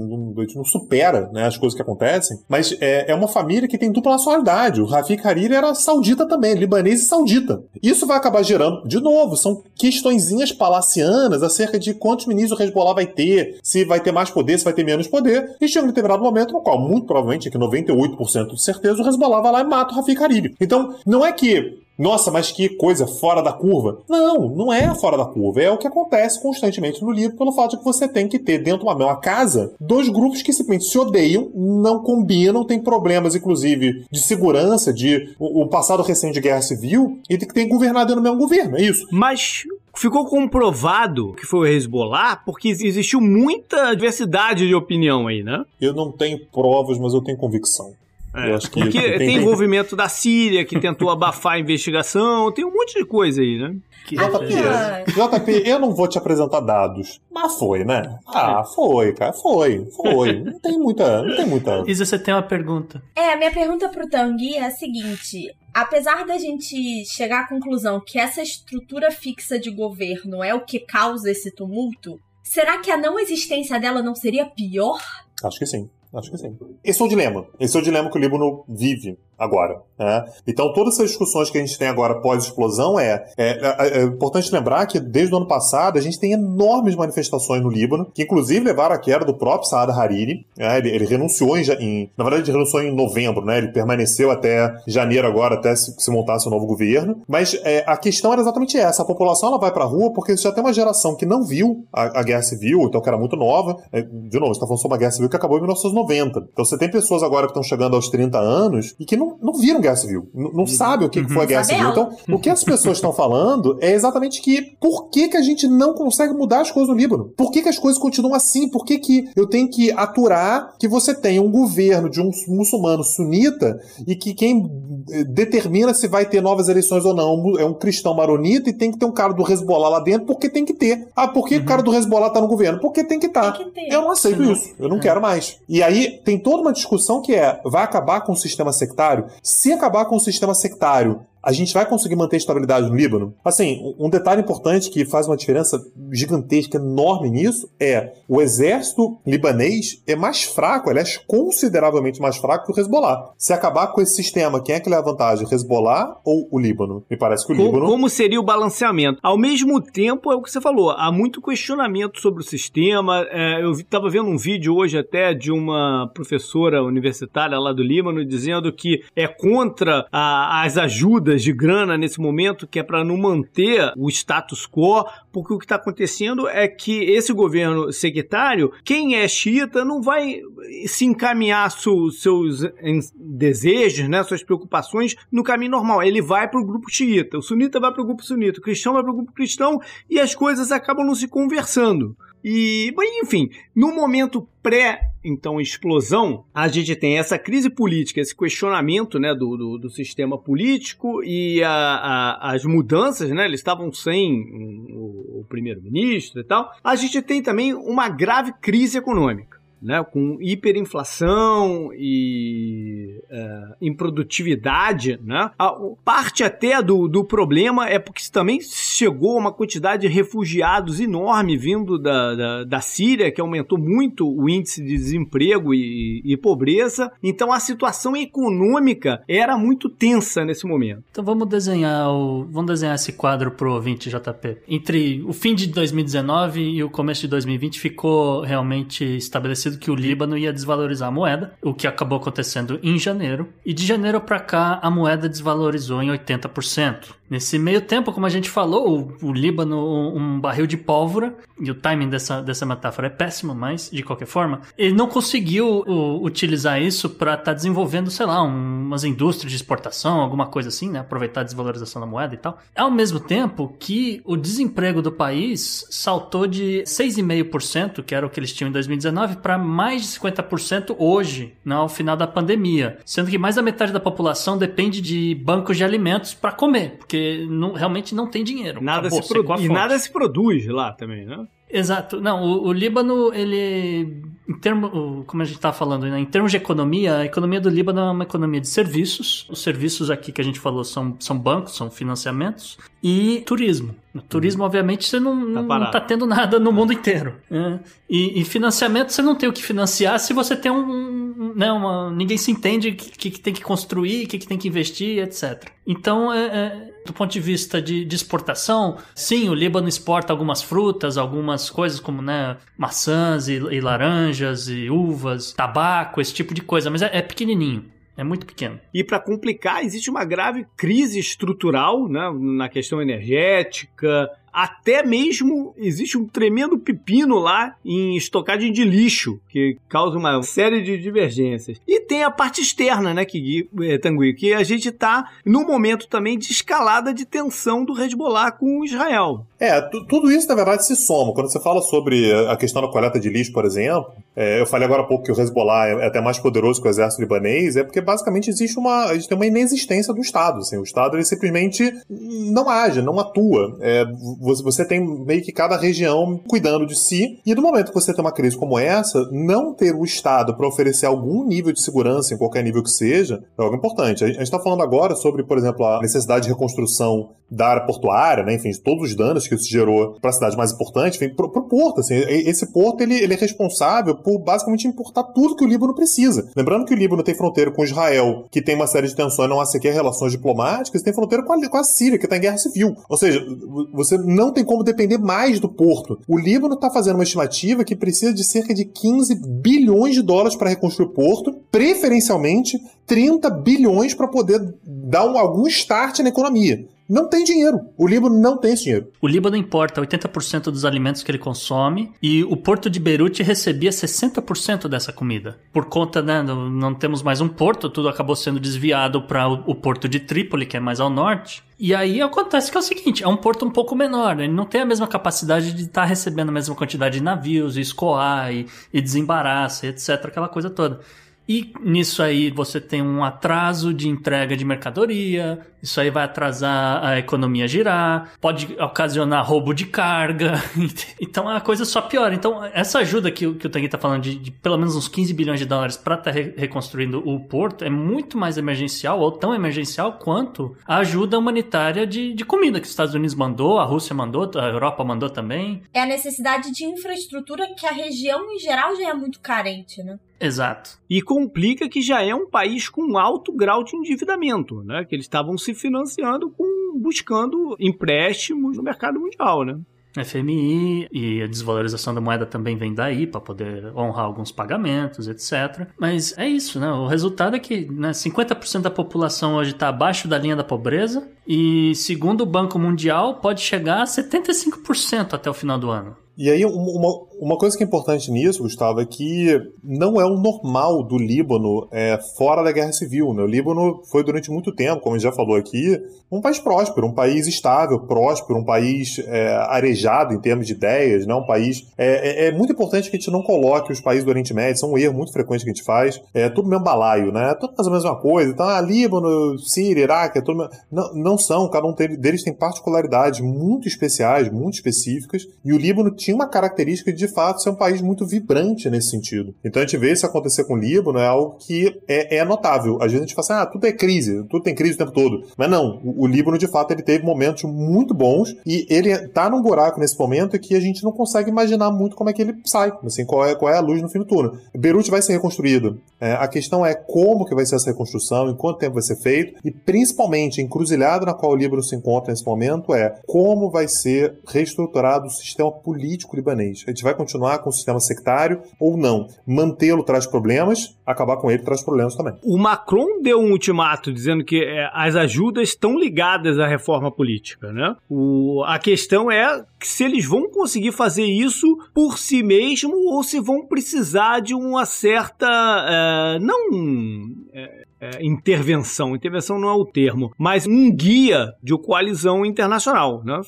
não supera né, as coisas que acontecem, mas é, é uma família que tem dupla nacionalidade. O Rafik Hariri era saudita também, libanês e saudita. Isso vai acabar gerando, de novo, são questõezinhas palacianas acerca de quantos ministros o Hezbollah vai ter, se vai ter mais poder, se vai ter menos poder, e chega um determinado momento no qual, muito provavelmente, aqui 98% de certeza, o Hezbollah vai lá e mata o Rafik Hariri. Então, não é que nossa, mas que coisa fora da curva. Não, não é fora da curva. É o que acontece constantemente no livro, pelo fato de que você tem que ter dentro de uma mesma casa dois grupos que simplesmente se odeiam, não combinam, tem problemas, inclusive, de segurança, de o, passado recente de guerra civil, e que tem governado no mesmo governo. É isso. Mas ficou comprovado que foi o Hezbollah porque existiu muita diversidade de opinião aí, né? Eu não tenho provas, mas eu tenho convicção. É, porque tem, tem envolvimento da Síria, que tentou abafar a investigação, tem um monte de coisa aí, né? Que... JP, JP, eu não vou te apresentar dados, mas foi, né? Ah, foi, cara, foi, foi. Não tem muita, não tem muita. Isa, você tem uma pergunta? É, a minha pergunta pro Tanguy é a seguinte: apesar da gente chegar à conclusão que essa estrutura fixa de governo é o que causa esse tumulto, será que a não existência dela não seria pior? Acho que sim. Acho que sim. Esse é o dilema. Esse é o dilema que o Líbano vive agora. Né? Então, todas essas discussões que a gente tem agora pós-explosão é, é, é, é, importante lembrar que desde o ano passado a gente tem enormes manifestações no Líbano, que inclusive levaram à queda do próprio Saad Hariri. Né? Ele, ele, renunciou em, em, Na verdade, ele renunciou em novembro, né? Ele permaneceu até janeiro agora, até se, se montasse o um novo governo. Mas é, a questão era exatamente essa: a população ela vai pra rua porque já tem uma geração que não viu a, a guerra civil, então que era muito nova. É, de novo, você está falando sobre uma guerra civil que acabou em 1990. Então você tem pessoas agora que estão chegando aos 30 anos e que não, não viram guerra civil, não, não uhum. sabem o que, uhum. que foi a guerra civil. Então, o que as pessoas estão falando é exatamente que por que, que a gente não consegue mudar as coisas no Líbano? Por que, que as coisas continuam assim? Por que, que eu tenho que aturar que você tenha um governo de um muçulmano sunita e que quem eh, determina se vai ter novas eleições ou não é um cristão maronita e tem que ter um cara do Hezbollah lá dentro porque tem que ter. Ah, por que uhum. o cara do Hezbollah tá no governo? Porque tem que estar. Tá. Eu não aceito Senão, isso. Eu não é. quero mais. E aí tem toda uma discussão que é: vai acabar com o sistema sectário? Se acabar com o sistema sectário, a gente vai conseguir manter a estabilidade no Líbano? Assim, um detalhe importante que faz uma diferença gigantesca, enorme nisso, é o exército libanês é mais fraco, aliás, consideravelmente mais fraco que o Hezbollah. Se acabar com esse sistema, quem é que leva vantagem? O Hezbollah ou o Líbano? Me parece que o Líbano. Como seria o balanceamento? Ao mesmo tempo, é o que você falou, há muito questionamento sobre o sistema. É, eu estava vendo um vídeo hoje até de uma professora universitária lá do Líbano dizendo que é contra a, as ajudas de grana nesse momento, que é para não manter o status quo, porque o que está acontecendo é que esse governo sectário, quem é xiita, não vai se encaminhar seus desejos, né, suas preocupações no caminho normal. Ele vai para o grupo xiita, o sunita vai para o grupo sunita, o cristão vai para o grupo cristão e as coisas acabam não se conversando. E, enfim, no momento pré, então, explosão, a gente tem essa crise política, esse questionamento né, do, do, do sistema político e a, a, as mudanças, né? Eles estavam sem o, o primeiro-ministro e tal. A gente tem também uma grave crise econômica né, com hiperinflação e é, improdutividade, né? A parte até do, do problema é porque também chegou uma quantidade de refugiados enorme vindo da, da, da Síria, que aumentou muito o índice de desemprego e, e, pobreza. Então a situação econômica era muito tensa nesse momento. Então vamos desenhar o, vamos desenhar esse quadro pro ouvinte JP. Entre o fim de 2019 e o começo de 2020 ficou realmente estabelecido que o Líbano ia desvalorizar a moeda, o que acabou acontecendo em janeiro. E de janeiro para cá, a moeda desvalorizou em 80%. Nesse meio tempo, como a gente falou, o, o Líbano, um, barril de pólvora, e o timing dessa, dessa metáfora é péssimo, mas de qualquer forma, ele não conseguiu o, utilizar isso para estar tá desenvolvendo, sei lá, um, umas indústrias de exportação, alguma coisa assim, né? Aproveitar a desvalorização da moeda e tal. Ao mesmo tempo que o desemprego do país saltou de 6,5%, que era o que eles tinham em 2019, para mais de 50% hoje, né, ao final da pandemia. Sendo que mais da metade da população depende de bancos de alimentos para comer, porque não, realmente não tem dinheiro. Nada se produ- e nada se produz lá também, né? Exato. Não, o, o, Líbano, ele. Em termo, como a gente estava falando, né, em termos de economia, a economia do Líbano é uma economia de serviços. Os serviços aqui que a gente falou são, são bancos, são financiamentos e turismo. No turismo, uhum. obviamente, você não, tá não tá tendo nada no mundo inteiro. Né? E, e, financiamento, você não tem o que financiar se você tem um. um né, uma, ninguém se entende o que, que, tem que construir, o que, que tem que investir, etc. Então, é, é, do ponto de vista de, de, exportação, sim, o Líbano exporta algumas frutas, algumas coisas como né, maçãs e, e laranjas e uvas, tabaco, esse tipo de coisa, mas é, é pequenininho. É muito pequeno. E para complicar, existe uma grave crise estrutural né, na questão energética, até mesmo existe um tremendo pepino lá em estocagem de lixo, que causa uma série de divergências. E tem a parte externa, né, que, é, Tanguy, que a gente está no momento também de escalada de tensão do Hezbollah com Israel. É, tudo isso na verdade se soma. Quando você fala sobre a questão da coleta de lixo, por exemplo, é, eu falei agora há pouco que o Hezbollah é até mais poderoso que o exército libanês, é porque basicamente existe uma, a gente tem uma inexistência do Estado. Assim, o Estado ele simplesmente não age, não atua. É, você tem meio que cada região cuidando de si, e no momento que você tem uma crise como essa, não ter o Estado para oferecer algum nível de segurança, em qualquer nível que seja, é algo importante. A gente está falando agora sobre, por exemplo, a necessidade de reconstrução da área portuária, né? enfim, todos os danos que isso gerou para a cidade mais importante, enfim, para o porto. Assim, esse porto ele, ele é responsável por basicamente importar tudo que o Líbano precisa. Lembrando que o Líbano tem fronteira com Israel, que tem uma série de tensões, não há sequer relações diplomáticas, tem fronteira com a, com a Síria, que está em guerra civil. Ou seja, você não tem como depender mais do porto. O Líbano está fazendo uma estimativa que precisa de cerca de 15 bilhões de dólares para reconstruir o porto, preferencialmente 30 bilhões para poder dar um, algum start na economia. Não tem dinheiro. O Líbano não tem esse dinheiro. O Líbano importa 80% dos alimentos que ele consome e o porto de Beirute recebia 60% dessa comida. Por conta, né, não temos mais um porto, tudo acabou sendo desviado para o porto de Trípoli, que é mais ao norte. E aí acontece que é o seguinte, é um porto um pouco menor, ele não tem a mesma capacidade de estar tá recebendo a mesma quantidade de navios, e escoar e, e desembaraçar, etc, aquela coisa toda. E nisso aí você tem um atraso de entrega de mercadoria, isso aí vai atrasar a economia girar, pode ocasionar roubo de carga, então a coisa só piora. Então, essa ajuda que, que o Tanguy está falando de, de, pelo menos uns 15 bilhões de dólares para estar tá re reconstruindo o porto é muito mais emergencial, ou tão emergencial quanto a ajuda humanitária de, de comida que os Estados Unidos mandou, a Rússia mandou, a Europa mandou também. É a necessidade de infraestrutura que a região em geral já é muito carente, né? Exato. E complica que já é um país com alto grau de endividamento, né? Que eles estavam se financiando com buscando empréstimos no mercado mundial, né? FMI e a desvalorização da moeda também vem daí para poder honrar alguns pagamentos, etc. Mas é isso, né? O resultado é que né, 50% da população hoje está abaixo da linha da pobreza e, segundo o Banco Mundial, pode chegar a 75% até o final do ano. E aí, uma, uma coisa que é importante nisso, Gustavo, é que não é o normal do Líbano é, fora da guerra civil. Né? O Líbano foi durante muito tempo, como a gente já falou aqui, um país próspero, um país estável, próspero, um país é, arejado em termos de ideias, né? um país. É, é, é, muito importante que a gente não coloque os países do Oriente Médio, são um erro muito frequente que a gente faz. É tudo mesmo balaio, né? Tudo faz a mesma coisa. Então, ah, Líbano, Síria, Iraque, é tudo. Não, não são, cada um deles tem particularidades muito especiais, muito específicas, e o Líbano tinha uma característica de, de fato ser um país muito vibrante nesse sentido. Então a gente vê isso acontecer com o Líbano é algo que é, é notável. Às vezes a gente fala assim, ah, tudo é crise, tudo tem crise o tempo todo. Mas não, o, o Líbano de fato ele teve momentos muito bons e ele tá num buraco nesse momento que a gente não consegue imaginar muito como é que ele sai, assim, qual é, qual é a luz no fim do túnel. Beirute vai ser reconstruído. É, a questão é como que vai ser essa reconstrução, em quanto tempo vai ser feito e principalmente encruzilhada na qual o Líbano se encontra nesse momento é como vai ser reestruturado o sistema político libanês. A gente vai continuar com o sistema sectário ou não. Mantê-lo traz problemas, acabar com ele traz problemas também. O Macron deu um ultimato dizendo que é, as ajudas estão ligadas à reforma política, né? O, a questão é se eles vão conseguir fazer isso por si mesmo ou se vão precisar de uma certa. É, não. É, é, intervenção. Intervenção não é o termo, mas um guia de coalizão internacional. Né?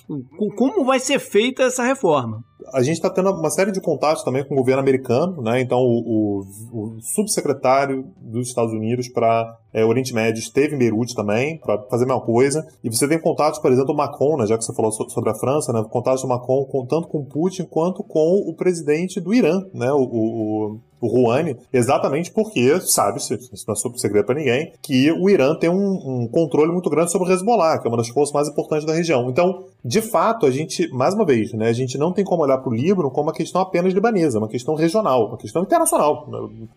Como vai ser feita essa reforma? A gente está tendo uma série de contatos também com o governo americano, né? Então, o, o, o subsecretário dos Estados Unidos para é, Oriente Médio esteve em Beirute também, para fazer a mesma coisa. E você tem contatos, por exemplo, Macron, né? já que você falou sobre a França, né? contatos do Macron com, tanto com Putin quanto com o presidente do Irã, né? o, o o Rouhani, exatamente porque sabe-se, isso não é sobre segredo para ninguém, que o Irã tem um, um, controle muito grande sobre o Hezbollah, que é uma das forças mais importantes da região. Então, de fato, a gente, mais uma vez, né, a gente não tem como olhar para o Líbano como uma questão apenas libanesa, uma questão regional, uma questão internacional.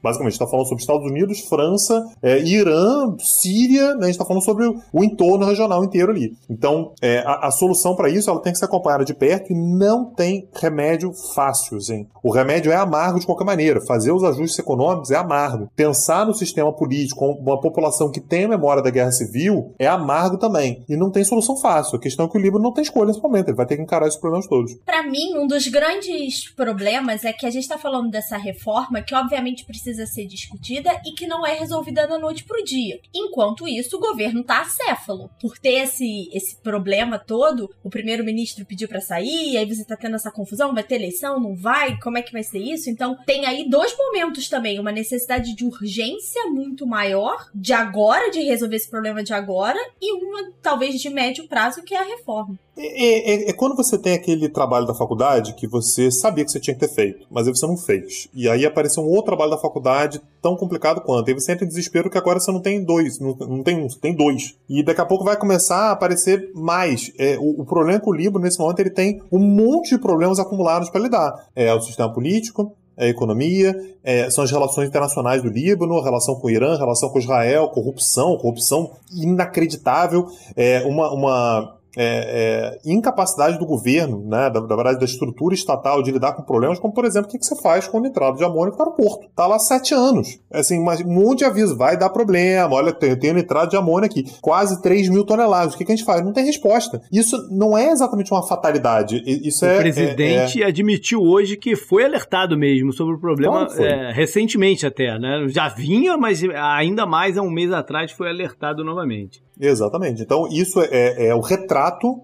Basicamente, está falando sobre Estados Unidos, França, é, Irã, Síria, né, a gente está falando sobre o entorno regional inteiro ali. Então, é, a, a, solução para isso ela tem que ser acompanhada de perto e não tem remédio fácil. Assim. O remédio é amargo de qualquer maneira. Fazer os ajustes econômicos é amargo. Pensar no sistema político, uma população que tem memória da guerra civil, é amargo também. E não tem solução fácil. A questão é que o Líbano não tem escolha escolha nesse momento. Ele vai ter que encarar esses problemas todos. Para mim, um dos grandes problemas é que a gente está falando dessa reforma que, obviamente, precisa ser discutida e que não é resolvida da noite pro dia. Enquanto isso, o governo tá acéfalo. Por ter esse, esse problema todo, o primeiro-ministro pediu para sair, aí você tá tendo essa confusão: vai ter eleição, não vai? Como é que vai ser isso? Então, tem aí dois momentos também: uma necessidade de urgência muito maior, de agora, de resolver esse problema de agora, e uma, talvez, de médio prazo, que é a reforma. É, é, é, quando você tem aquele trabalho da faculdade que você sabia que você tinha que ter feito, mas aí você não fez. E aí apareceu um outro trabalho da faculdade tão complicado quanto. E você entra em desespero que agora você não tem dois, não, não tem um, tem dois. E daqui a pouco vai começar a aparecer mais. É, o, o, problema é que o Libro, nesse momento, ele tem um monte de problemas acumulados para lidar. É o sistema político, é a economia, é, são as relações internacionais do Líbano, relação com o Irã, relação com Israel, corrupção, corrupção inacreditável, é, uma, uma é, é, incapacidade do governo, né, da, da, verdade, da estrutura estatal de lidar com problemas, como, por exemplo, o que, que você faz com o nitrato de amônio para o porto? Está lá sete anos. É assim, mas um monte de aviso, vai dar problema, olha, tem, tem nitrato de amônio aqui, quase 3 mil toneladas, o que, que a gente faz? Não tem resposta. Isso não é exatamente uma fatalidade, isso o é... O presidente é, é, admitiu hoje que foi alertado mesmo sobre o problema, é, recentemente até, né? Já vinha, mas ainda mais há um mês atrás foi alertado novamente. Exatamente. Então, isso é, é, é, o retrato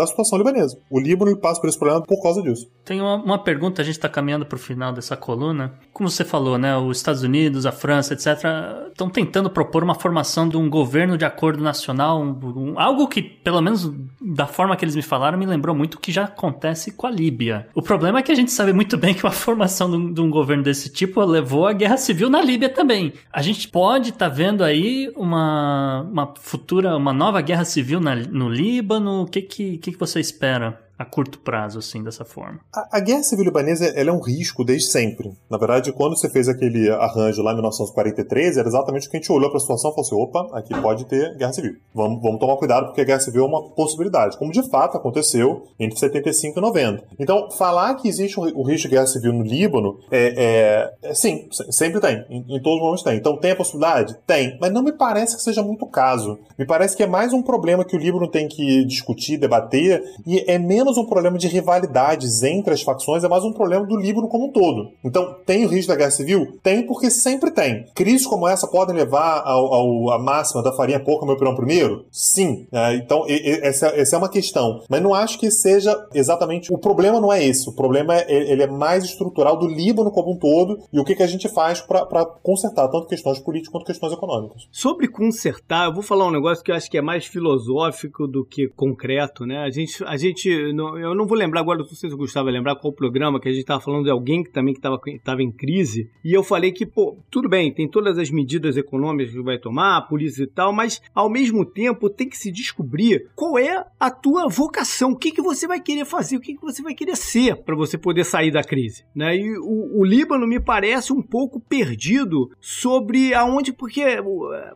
da situação libanesa. O Líbano passa por esse problema por causa disso. Tem uma, uma pergunta, a gente está caminhando para o final dessa coluna. Como você falou, né, os Estados Unidos, a França, etc., estão tentando propor uma formação de um governo de acordo nacional, um, um, algo que, pelo menos da forma que eles me falaram, me lembrou muito o que já acontece com a Líbia. O problema é que a gente sabe muito bem que a formação de um, de um governo desse tipo levou à guerra civil na Líbia também. A gente pode estar tá vendo aí uma, uma futura, uma nova guerra civil na, no Líbano? O que, que, que, que você espera? A curto prazo, assim, dessa forma. A, a guerra civil libanesa é um risco desde sempre. Na verdade, quando você fez aquele arranjo lá em 1943, era exatamente o que a gente olhou para a situação e falou assim: opa, aqui pode ter guerra civil. Vamos, vamos tomar cuidado porque a guerra civil é uma possibilidade, como de fato aconteceu entre 75 e 90. Então, falar que existe o risco de guerra civil no Líbano é, é, é sim, sempre tem. Em, em, todos os momentos tem. Então, tem a possibilidade? Tem. Mas não me parece que seja muito caso. Me parece que é mais um problema que o Líbano tem que discutir, debater, e é menos menos um problema de rivalidades entre as facções, é mais um problema do Líbano como um todo. Então, tem o risco da guerra civil? Tem, porque sempre tem. Crises como essa podem levar ao, ao, a máxima da farinha pouca, meu pirão primeiro? Sim. É, então, e, e, essa, essa, é uma questão. Mas não acho que seja exatamente. O problema não é esse. O problema é, ele é mais estrutural do Líbano como um todo e o que, que a gente faz para consertar tanto questões políticas quanto questões econômicas. Sobre consertar, eu vou falar um negócio que eu acho que é mais filosófico do que concreto, né? A gente, a gente eu não vou lembrar agora, não sei se o Gustavo vai lembrar qual programa, que a gente estava falando de alguém que também estava tava em crise, e eu falei que, pô, tudo bem, tem todas as medidas econômicas que vai tomar, a polícia e tal, mas ao mesmo tempo tem que se descobrir qual é a tua vocação, o que, que você vai querer fazer, o que, que você vai querer ser para você poder sair da crise. Né? E o, o Líbano me parece um pouco perdido sobre aonde, porque,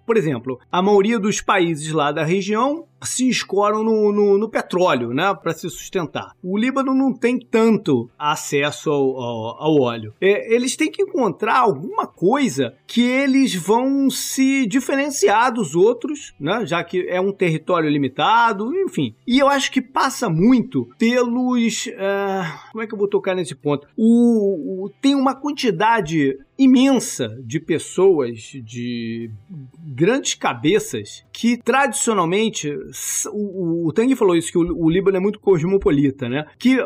por exemplo, a maioria dos países lá da região se escoram no, no, no petróleo, né, para se sustentar. O Líbano não tem tanto acesso ao, ao, ao óleo. É, eles têm que encontrar alguma coisa que eles vão se diferenciar dos outros, né, já que é um território limitado, enfim. E eu acho que passa muito pelos. Uh, como é que eu vou tocar nesse ponto? O, o, tem uma quantidade imensa de pessoas, de grandes cabeças, que tradicionalmente, o, o Tang falou isso, que o, o, Líbano é muito cosmopolita, né? Que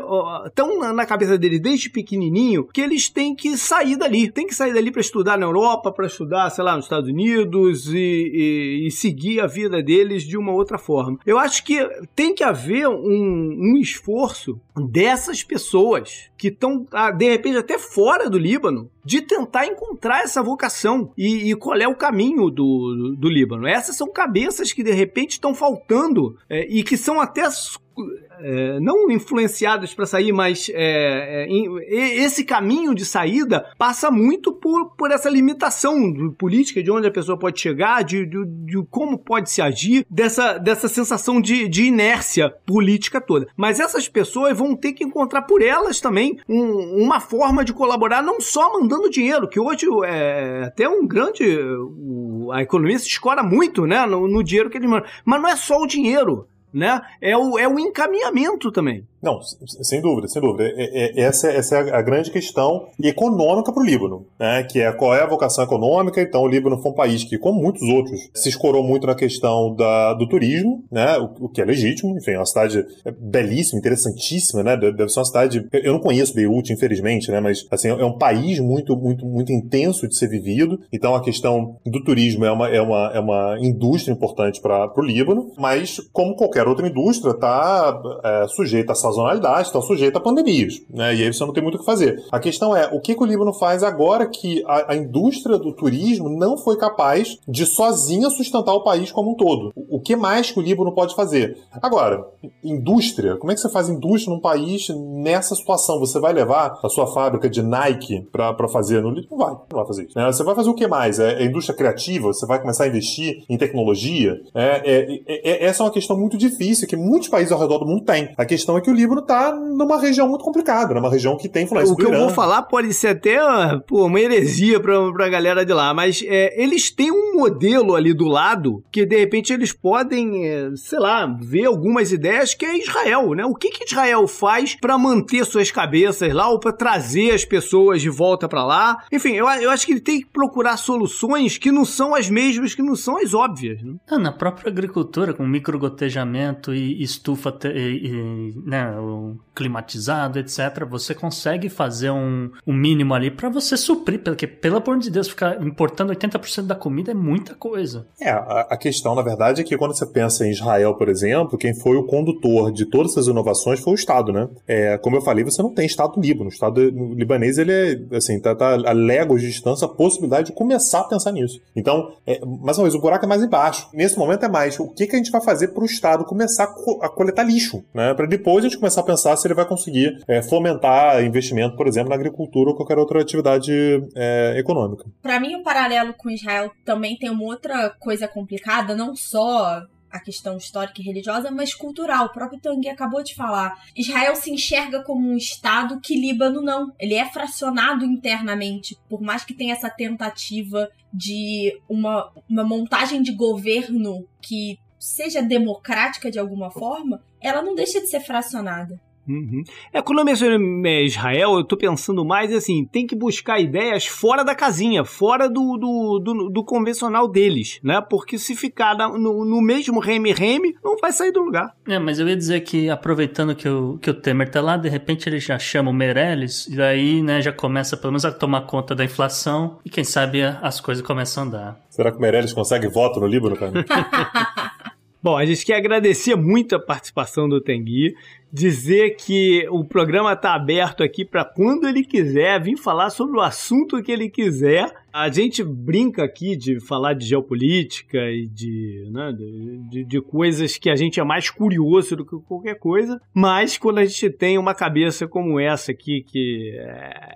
estão na cabeça deles desde pequenininho que eles têm que sair dali, tem que sair dali para estudar na Europa, para estudar, sei lá, nos Estados Unidos e, e, e, seguir a vida deles de uma outra forma. Eu acho que tem que haver um, um esforço dessas pessoas que estão, ah, de repente, até fora do Líbano, de tentar encontrar essa vocação e, e qual é o caminho do, do, do, Líbano. Essas são cabeças que de repente estão faltando é, e que são até é, não influenciados para sair, mas é, é, esse caminho de saída passa muito por, por essa limitação política, de onde a pessoa pode chegar, de, de, de como pode se agir, dessa, dessa sensação de, de inércia política toda. Mas essas pessoas vão ter que encontrar por elas também um, uma forma de colaborar, não só mandando dinheiro, que hoje é até um grande. A economia se escora muito né, no, no dinheiro que eles mandam. Mas não é só o dinheiro né? É o, é o encaminhamento também. Não, sem dúvida, sem dúvida. É, é, essa, essa é a grande questão econômica para o Líbano, né? que é qual é a vocação econômica. Então, o Líbano foi um país que, como muitos outros, se escorou muito na questão da, do turismo, né? o, o que é legítimo. Enfim, é uma cidade belíssima, interessantíssima, né? deve ser uma cidade... Eu não conheço Beirute, infelizmente, né? mas assim, é um país muito, muito, muito intenso de ser vivido. Então, a questão do turismo é uma, é uma, é uma indústria importante para o Líbano, mas, como qualquer outra indústria, está é, sujeita a sazonalidade, está sujeito a pandemias, né? E aí você não tem muito o que fazer. A questão é, o que, que o Líbano faz agora que a, a indústria do turismo não foi capaz de sozinha sustentar o país como um todo? O que mais que o Líbano pode fazer? Agora, indústria, como é que você faz indústria num país nessa situação? Você vai levar a sua fábrica de Nike para fazer no Líbano? Não vai, não vai fazer isso. Né? Você vai fazer o que mais? É, é indústria criativa? Você vai começar a investir em tecnologia? É, é, é, é essa é uma questão muito difícil que muitos países ao redor do mundo têm. A questão é que o Líbano está numa região muito complicada, numa região que tem influência o do Irã. O que eu vou falar pode ser até pô, uma heresia para pra galera de lá, mas é, eles têm um modelo ali do lado que de repente eles podem, é, sei lá, ver algumas ideias que é Israel, né? O que que Israel faz para manter suas cabeças lá ou para trazer as pessoas de volta para lá? Enfim, eu, eu acho que ele tem que procurar soluções que não são as mesmas, que não são as óbvias. Né? Ah, na própria agricultura, com microgotejamento e estufa e, e, né, climatizado, etc., você consegue fazer um, um mínimo ali para você suprir, porque, pelo amor de Deus, ficar importando 80% da comida é muita coisa. É, a, a, questão, na verdade, é que quando você pensa em Israel, por exemplo, quem foi o condutor de todas essas inovações foi o Estado, né? É, como eu falei, você não tem Estado no Líbano. O Estado libanês, ele é, assim, tá, tá a léguas de distância a possibilidade de começar a pensar nisso. Então, é, mais uma vez, o buraco é mais embaixo. Nesse momento é mais o que, que a gente vai fazer para o Estado começar a, co a coletar lixo, né? Para depois a gente começar a pensar se ele vai conseguir é, fomentar investimento, por exemplo, na agricultura ou qualquer outra atividade é, econômica. Para mim, o paralelo com Israel também tem uma outra coisa complicada, não só a questão histórica e religiosa, mas cultural. O próprio Tanguy acabou de falar. Israel se enxerga como um Estado que Líbano não. Ele é fracionado internamente, por mais que tenha essa tentativa de uma, uma montagem de governo que seja democrática de alguma forma, ela não deixa de ser fracionada. Uhum. É, quando eu mencionei Israel, eu tô pensando mais assim, tem que buscar ideias fora da casinha, fora do, do, do, do convencional deles, né? Porque se ficar no, no mesmo reme-reme, não vai sair do lugar. É, mas eu ia dizer que, aproveitando que o, que o Temer tá lá, de repente ele já chama o Meirelles, e daí, né, já começa pelo menos a tomar conta da inflação, e quem sabe as coisas começam a andar. Será que o Meirelles consegue voto no Líbano, cara? Bom, a gente quer agradecer muito a participação do Tengui dizer que o programa está aberto aqui para quando ele quiser vir falar sobre o assunto que ele quiser. A gente brinca aqui de falar de geopolítica e de, né, de, de, coisas que a gente é mais curioso do que qualquer coisa, mas quando a gente tem uma cabeça como essa aqui, que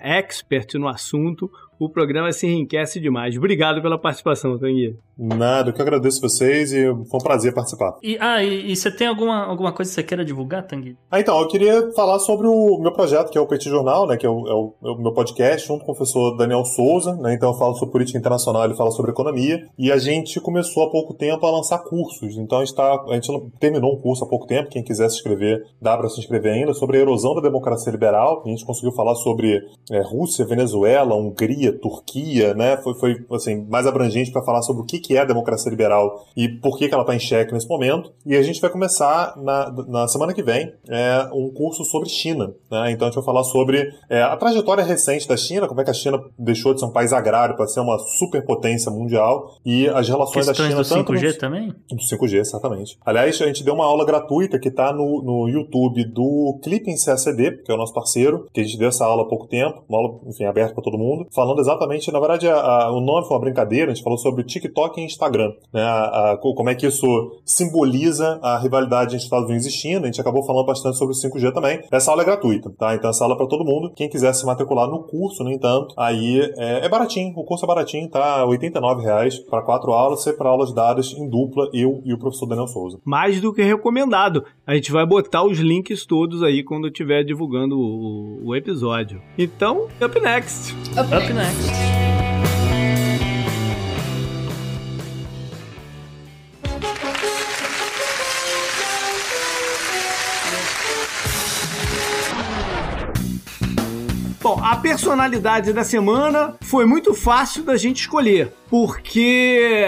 é expert no assunto, o programa se enriquece demais. Obrigado pela participação, Tanguy. Nada, eu que agradeço vocês e foi um prazer participar. E, ah, e, e você tem alguma, alguma coisa que você queira divulgar, Tanguy? Ah, então, eu queria falar sobre o meu projeto, que é o Petit Jornal, né, que é o, é o, é o meu podcast, junto com o professor Daniel Souza, né, então eu falo sobre política internacional, ele fala sobre economia, e a gente começou há pouco tempo a lançar cursos, então a gente, tá, a gente terminou um curso há pouco tempo, quem quiser se inscrever, dá para se inscrever ainda, sobre a erosão da democracia liberal, a gente conseguiu falar sobre é, Rússia, Venezuela, Hungria, Turquia, né, foi, foi assim, mais abrangente para falar sobre o que, que é a democracia liberal e por que, que ela está em xeque nesse momento, e a gente vai começar na, na semana que vem, é, um curso sobre China. Né? Então a gente vai falar sobre é, a trajetória recente da China, como é que a China deixou de ser um país agrário para ser uma superpotência mundial e as relações da China. do 5G no... também? Do 5G, exatamente. Aliás, a gente deu uma aula gratuita que está no, no YouTube do Clipping CACD, que é o nosso parceiro, que a gente deu essa aula há pouco tempo, uma aula, enfim, aberta para todo mundo, falando exatamente, na verdade, a, a, o nome foi uma brincadeira, a gente falou sobre TikTok e Instagram, né? A, como é que isso simboliza a rivalidade entre Estados Unidos e China, a gente acabou falando bastante sobre o 5G também. Essa aula é gratuita, tá? Então essa aula é para todo mundo. Quem quiser se matricular no curso, no entanto, aí é, é baratinho. O curso é baratinho, tá? R$ reais para quatro aulas, sempre aulas dadas em dupla, eu e o professor Daniel Souza. Mais do que recomendado. A gente vai botar os links todos aí quando estiver divulgando o, o, episódio. Então, up next. Up, up next. next. much. A a personalidade da semana foi muito fácil da gente escolher, porque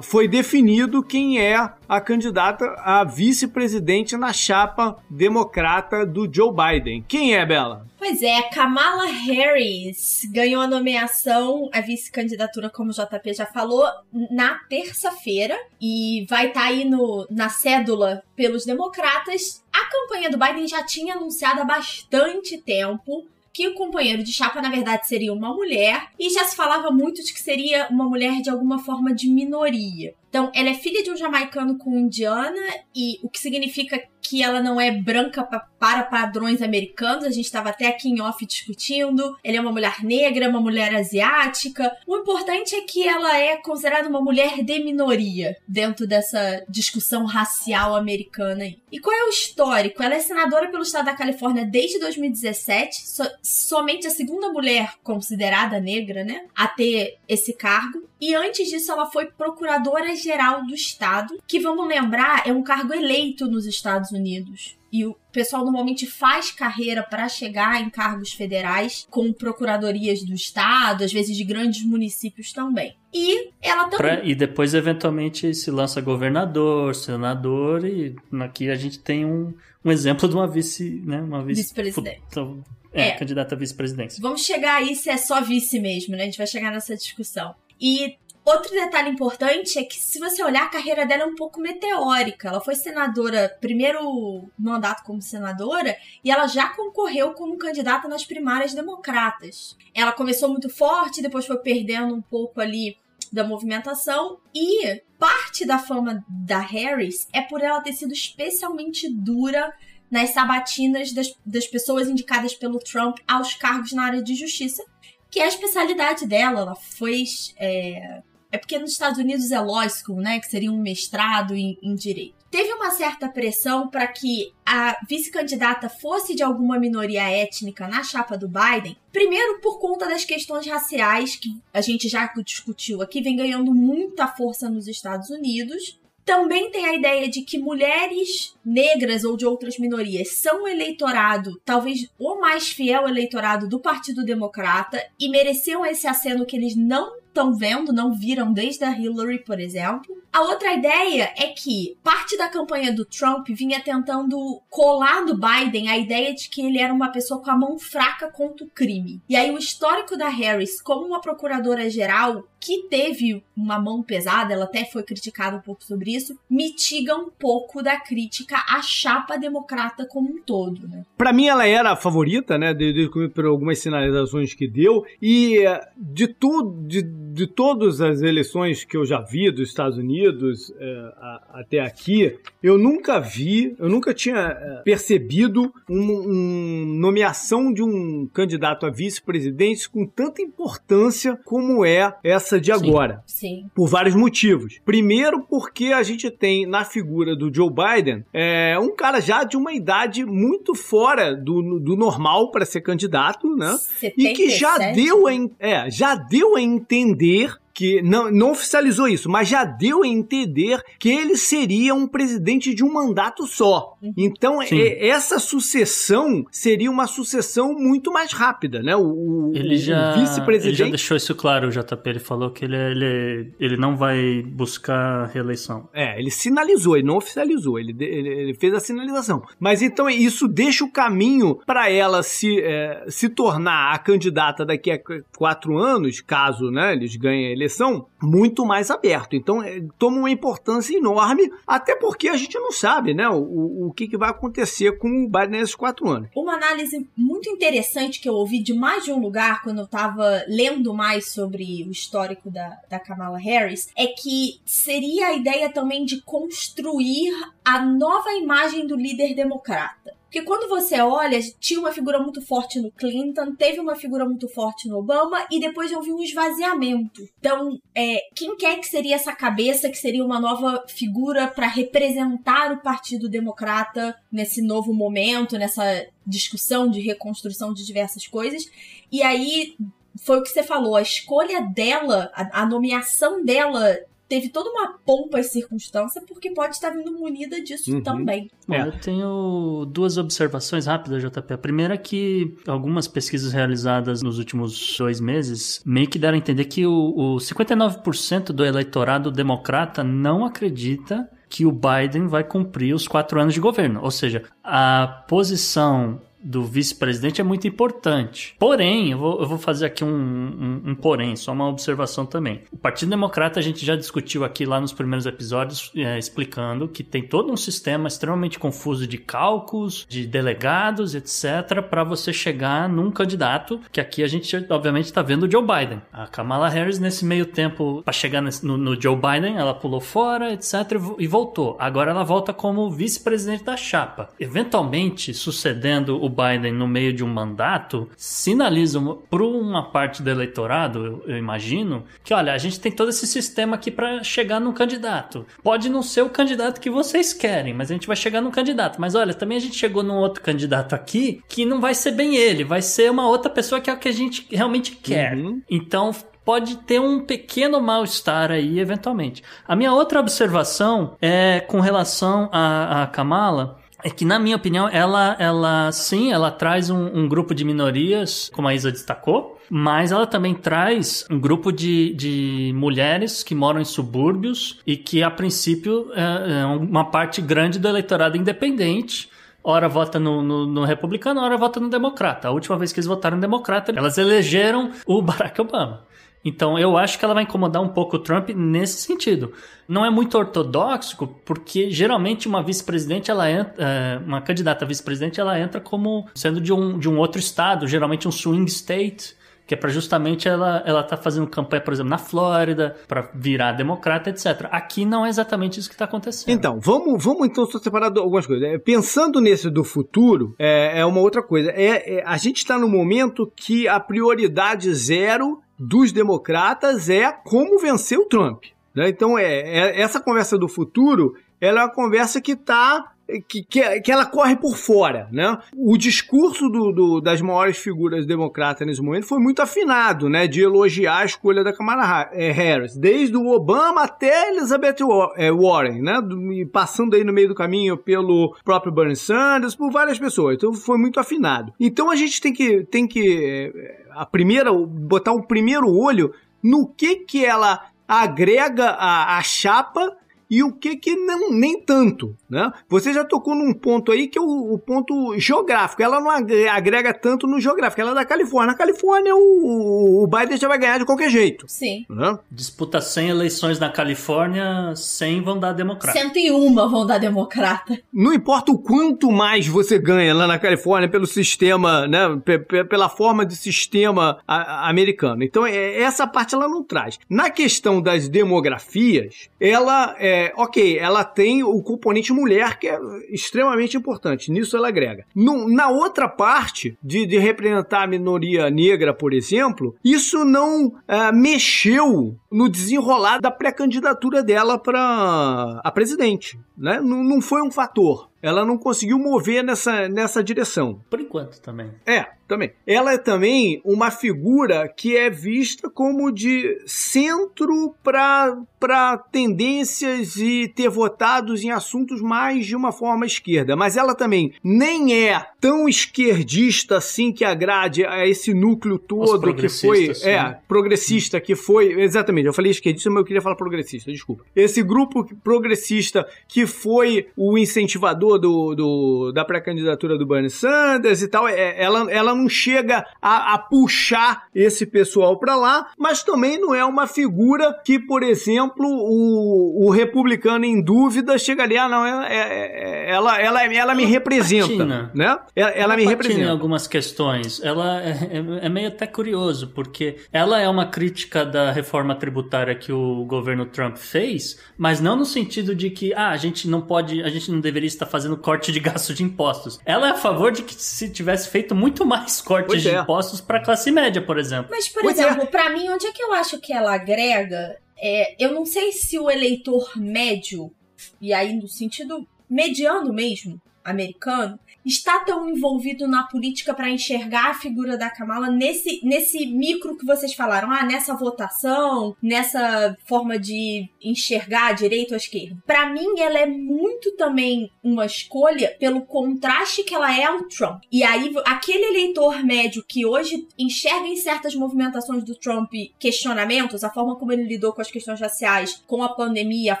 foi definido quem é a candidata a vice-presidente na chapa democrata do Joe Biden. Quem é, Bela? Pois é, Kamala Harris ganhou a nomeação, a vice-candidatura, como o JP já falou, na terça-feira e vai estar tá aí no, na cédula pelos democratas. A campanha do Biden já tinha anunciado há bastante tempo que o companheiro de chapa, na verdade, seria uma mulher, e já se falava muito de que seria uma mulher de alguma forma de minoria. Então, ela é filha de um jamaicano com indiana, e o que significa que ela não é branca para padrões americanos. A gente estava até aqui em off discutindo. Ela é uma mulher negra, uma mulher asiática. O importante é que ela é considerada uma mulher de minoria dentro dessa discussão racial americana. E qual é o histórico? Ela é senadora pelo estado da Califórnia desde 2017, so somente a segunda mulher considerada negra, né, a ter esse cargo. E antes disso, ela foi procuradora-geral do estado, que vamos lembrar é um cargo eleito nos Estados Unidos. E o pessoal normalmente faz carreira para chegar em cargos federais, com procuradorias do estado, às vezes de grandes municípios também. E ela também. Pra, e depois, eventualmente, se lança governador, senador, e aqui a gente tem um, um exemplo de uma vice, né? Uma vice-presidente. Vice é, é, candidata a vice-presidência. Vamos chegar aí se é só vice mesmo, né? A gente vai chegar nessa discussão. E Outro detalhe importante é que, se você olhar, a carreira dela é um pouco meteórica. Ela foi senadora, primeiro mandato como senadora, e ela já concorreu como candidata nas primárias democratas. Ela começou muito forte, depois foi perdendo um pouco ali da movimentação, e parte da fama da Harris é por ela ter sido especialmente dura nas sabatinas das, das pessoas indicadas pelo Trump aos cargos na área de justiça, que é a especialidade dela. Ela foi. É, é porque nos Estados Unidos é law school, né? Que seria um mestrado em, em direito. Teve uma certa pressão para que a vice-candidata fosse de alguma minoria étnica na chapa do Biden. Primeiro, por conta das questões raciais, que a gente já discutiu aqui, vem ganhando muita força nos Estados Unidos. Também tem a ideia de que mulheres negras ou de outras minorias são o eleitorado, talvez o mais fiel eleitorado do Partido Democrata, e mereciam esse aceno que eles não estão vendo, não viram desde a Hillary, por exemplo. A outra ideia é que parte da campanha do Trump vinha tentando colar no Biden a ideia de que ele era uma pessoa com a mão fraca contra o crime. E aí o histórico da Harris como uma procuradora geral que teve uma mão pesada, ela até foi criticada um pouco sobre isso, mitiga um pouco da crítica à chapa democrata como um todo, né? Para mim ela era a favorita, né, de, de, por algumas sinalizações que deu e eh, de tudo de de todas as eleições que eu já vi dos Estados Unidos é, a, até aqui, eu nunca vi, eu nunca tinha é, percebido uma um nomeação de um candidato a vice-presidente com tanta importância como é essa de agora. Sim, sim. Por vários motivos. Primeiro, porque a gente tem na figura do Joe Biden é, um cara já de uma idade muito fora do, do normal para ser candidato, né? 77? E que já deu a, é, já deu a entender que não, não oficializou isso, mas já deu a entender que ele seria um presidente de um mandato só. Uhum. Então, é, essa sucessão seria uma sucessão muito mais rápida, né? O, ele já, vice-presidente. Ele já deixou isso claro, o JP. Ele falou que ele, ele, ele não vai buscar reeleição. É, ele sinalizou, ele não oficializou, ele, ele, ele fez a sinalização. Mas então isso deixa o caminho para ela se, é, se tornar a candidata daqui a quatro anos, caso né, eles ganhem a eleição eleição muito mais aberto. Então, é, toma uma importância enorme, até porque a gente não sabe né, o, o que, que vai acontecer com o Biden nesses quatro anos. Uma análise muito interessante que eu ouvi de mais de um lugar quando eu estava lendo mais sobre o histórico da, da Kamala Harris é que seria a ideia também de construir a nova imagem do líder democrata. Porque quando você olha, tinha uma figura muito forte no Clinton, teve uma figura muito forte no Obama e depois houve um esvaziamento. Então, é, quem quer que seria essa cabeça, que seria uma nova figura para representar o Partido Democrata nesse novo momento, nessa discussão de reconstrução de diversas coisas? E aí foi o que você falou, a escolha dela, a, a nomeação dela teve toda uma pompa e circunstância, porque pode estar vindo munida disso Uhum. também. Bom, É. eu tenho duas observações rápidas, JP. A primeira é que algumas pesquisas realizadas nos últimos dois meses meio que deram a entender que o, o 59% do eleitorado democrata não acredita que o Biden vai cumprir os quatro anos de governo. Ou seja, a posição do vice-presidente é muito importante. Porém, eu vou, eu vou fazer aqui um, um, um porém, só uma observação também. O Partido Democrata a gente já discutiu aqui lá nos primeiros episódios, é, explicando que tem todo um sistema extremamente confuso de cálculos, de delegados, etc., para você chegar num candidato, que aqui a gente obviamente está vendo o Joe Biden. A Kamala Harris, nesse meio tempo, para chegar no, no Joe Biden, ela pulou fora, etc., e voltou. Agora ela volta como vice-presidente da chapa. Eventualmente, sucedendo o Biden no meio de um mandato, sinaliza para uma parte do eleitorado, eu, eu imagino, que olha, a gente tem todo esse sistema aqui para chegar num candidato. Pode não ser o candidato que vocês querem, mas a gente vai chegar num candidato. Mas olha, também a gente chegou num outro candidato aqui que não vai ser bem ele, vai ser uma outra pessoa que é o que a gente realmente quer. Uhum. Então pode ter um pequeno mal-estar aí, eventualmente. A minha outra observação é com relação a, a Kamala. É que, na minha opinião, ela, ela sim, ela traz um, um grupo de minorias, como a Isa destacou, mas ela também traz um grupo de, de mulheres que moram em subúrbios e que, a princípio, é, é uma parte grande do eleitorado independente. Ora vota no, no, no republicano, ora vota no democrata. A última vez que eles votaram no democrata, elas elegeram o Barack Obama. Então eu acho que ela vai incomodar um pouco o Trump nesse sentido. Não é muito ortodoxo, porque geralmente uma vice-presidente, ela entra, é, uma candidata a vice-presidente, ela entra como sendo de um, de um outro estado, geralmente um swing state, que é para justamente ela ela tá fazendo campanha, por exemplo, na Flórida, para virar democrata, etc. Aqui não é exatamente isso que está acontecendo. Então, vamos, vamos então só separar algumas coisas. É, Pensando nesse do futuro, é, é uma outra coisa. É, é- a gente está no momento que a prioridade zero dos democratas é como vencer o Trump. né? Então, é, é- essa conversa do futuro, ela é uma conversa que está que, que, que ela corre por fora, né? O discurso do, do- das maiores figuras democratas nesse momento foi muito afinado, né? De elogiar a escolha da Kamala eh, Harris, desde o Obama até Elizabeth Wa- eh, Warren, né? Do- passando aí no meio do caminho pelo próprio Bernie Sanders, por várias pessoas. Então foi muito afinado. Então a gente tem que tem que eh, a primeira botar um primeiro olho no que que ela agrega à chapa e o que que não nem tanto, né? Você já tocou num ponto aí que é o, o ponto geográfico. Ela não agre- agrega tanto no geográfico. Ela é da Califórnia. Na Califórnia o, o Biden já vai ganhar de qualquer jeito, Sim. né? Disputa 100 eleições na Califórnia, 100 vão dar democrata. 101 vão dar democrata. Não importa o quanto mais você ganha lá na Califórnia pelo sistema, né, pe- pela forma de sistema americano. Então, é, essa parte ela não traz. Na questão das demografias, ela, é, ok, ela tem o componente mulher que é extremamente importante. Nisso ela agrega. No- na outra parte, de, de representar a minoria negra, por exemplo, isso não é, mexeu no desenrolar da pré-candidatura dela para a presidente. Né? Não, não foi um fator. Ela não conseguiu mover nessa, nessa direção. Por enquanto também. É, também. Ela é também uma figura que é vista como de centro para tendências e ter votados em assuntos mais de uma forma esquerda. Mas ela também nem é tão esquerdista assim que agrade a esse núcleo todo que foi. sim. É, progressista que foi. Exatamente, eu falei esquerdista, mas eu queria falar progressista, desculpa. Esse grupo progressista que foi o incentivador do, do- da pré-candidatura do Bernie Sanders e tal, é, ela, ela não chega a, a puxar esse pessoal pra lá, mas também não é uma figura que, por exemplo, o, o republicano em dúvida chega ali, ah, não, é- é- é- ela, ela, ela me representa, patina. né? Ela, ela me patina em representa. algumas questões. Ela é, é- é meio até curioso, porque ela é uma crítica da reforma tributária que o governo Trump fez, mas não no sentido de que ah, a gente não pode, a gente não deveria estar fazendo corte de gasto de impostos. Ela é a favor de que se tivesse feito muito mais cortes Pois de é. impostos para a classe média, por exemplo. Mas, por Pois é. exemplo, pra mim, onde é que eu acho que ela agrega? É, eu não sei se o eleitor médio, e aí no sentido mediano mesmo, americano, está tão envolvido na política para enxergar a figura da Kamala nesse, nesse micro que vocês falaram, ah, nessa votação, nessa forma de enxergar a direita ou a esquerda. Para mim, ela é muito também uma escolha pelo contraste que ela é ao Trump. E aí, aquele eleitor médio que hoje enxerga em certas movimentações do Trump questionamentos, a forma como ele lidou com as questões raciais, com a pandemia, a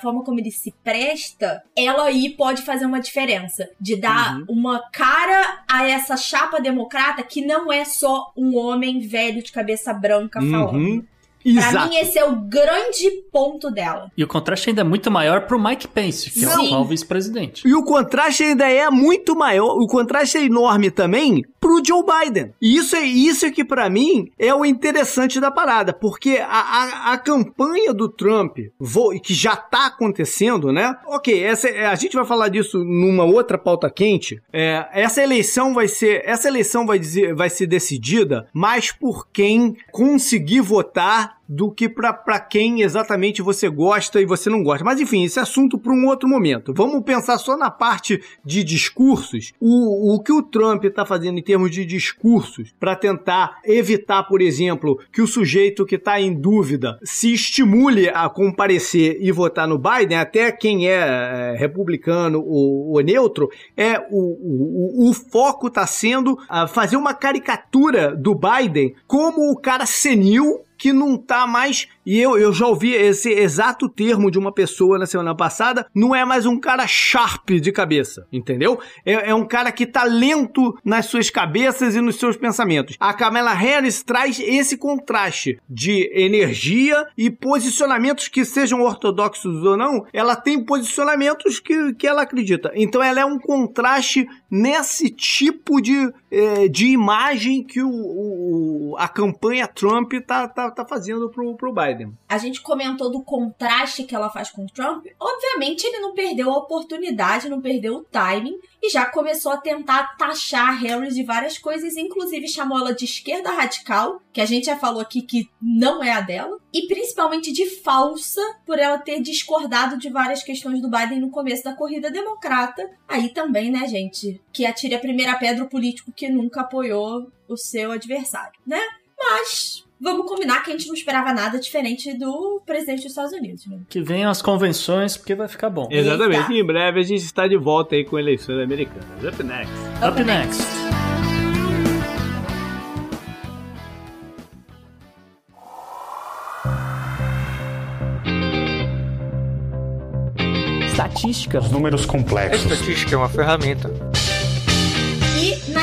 forma como ele se presta, ela aí pode fazer uma diferença. De dar uhum. uma cara a essa chapa democrata que não é só um homem velho de cabeça branca uhum. falando. Exato. Pra mim, esse é o grande ponto dela. E o contraste ainda é muito maior pro Mike Pence, que Sim. é o atual vice-presidente. E o contraste ainda é muito maior, o contraste é enorme também pro Joe Biden. E isso é isso que para mim é o interessante da parada, porque a, a, a campanha do Trump, que já tá acontecendo, né? Ok, essa, é, a gente vai falar disso numa outra pauta quente. É, essa eleição vai ser, essa eleição vai, dizer, vai ser decidida mais por quem conseguir votar 감사합니다. Do que para quem exatamente você gosta e você não gosta. Mas enfim, esse assunto para um outro momento. Vamos pensar só na parte de discursos. O, o que o Trump está fazendo em termos de discursos para tentar evitar, por exemplo, que o sujeito que está em dúvida se estimule a comparecer e votar no Biden, até quem é, é republicano ou, ou neutro, é o, o, o foco está sendo fazer uma caricatura do Biden como o cara senil que não tá mais. E eu, eu já ouvi esse exato termo de uma pessoa na semana passada. Não é mais um cara sharp de cabeça, entendeu? É, é um cara que tá lento nas suas cabeças e nos seus pensamentos. A Kamala Harris traz esse contraste de energia e posicionamentos que sejam ortodoxos ou não. Ela tem posicionamentos que, que ela acredita. Então ela é um contraste nesse tipo de, é, de imagem que o, o, a campanha Trump tá, tá, tá fazendo pro, pro Biden. A gente comentou do contraste que ela faz com o Trump. Obviamente, ele não perdeu a oportunidade, não perdeu o timing e já começou a tentar taxar Harris de várias coisas, inclusive chamou ela de esquerda radical, que a gente já falou aqui que não é a dela, e principalmente de falsa por ela ter discordado de várias questões do Biden no começo da corrida democrata. Aí também, né, gente, que atire a primeira pedra o político que nunca apoiou o seu adversário, né? Mas vamos combinar que a gente não esperava nada diferente do presidente dos Estados Unidos. Né? Que venham as convenções, porque vai ficar bom. Exatamente. Eita. Em breve a gente está de volta aí com eleições americanas. Up next. Up, Up next. next. Estatística. Os números complexos. A estatística é uma ferramenta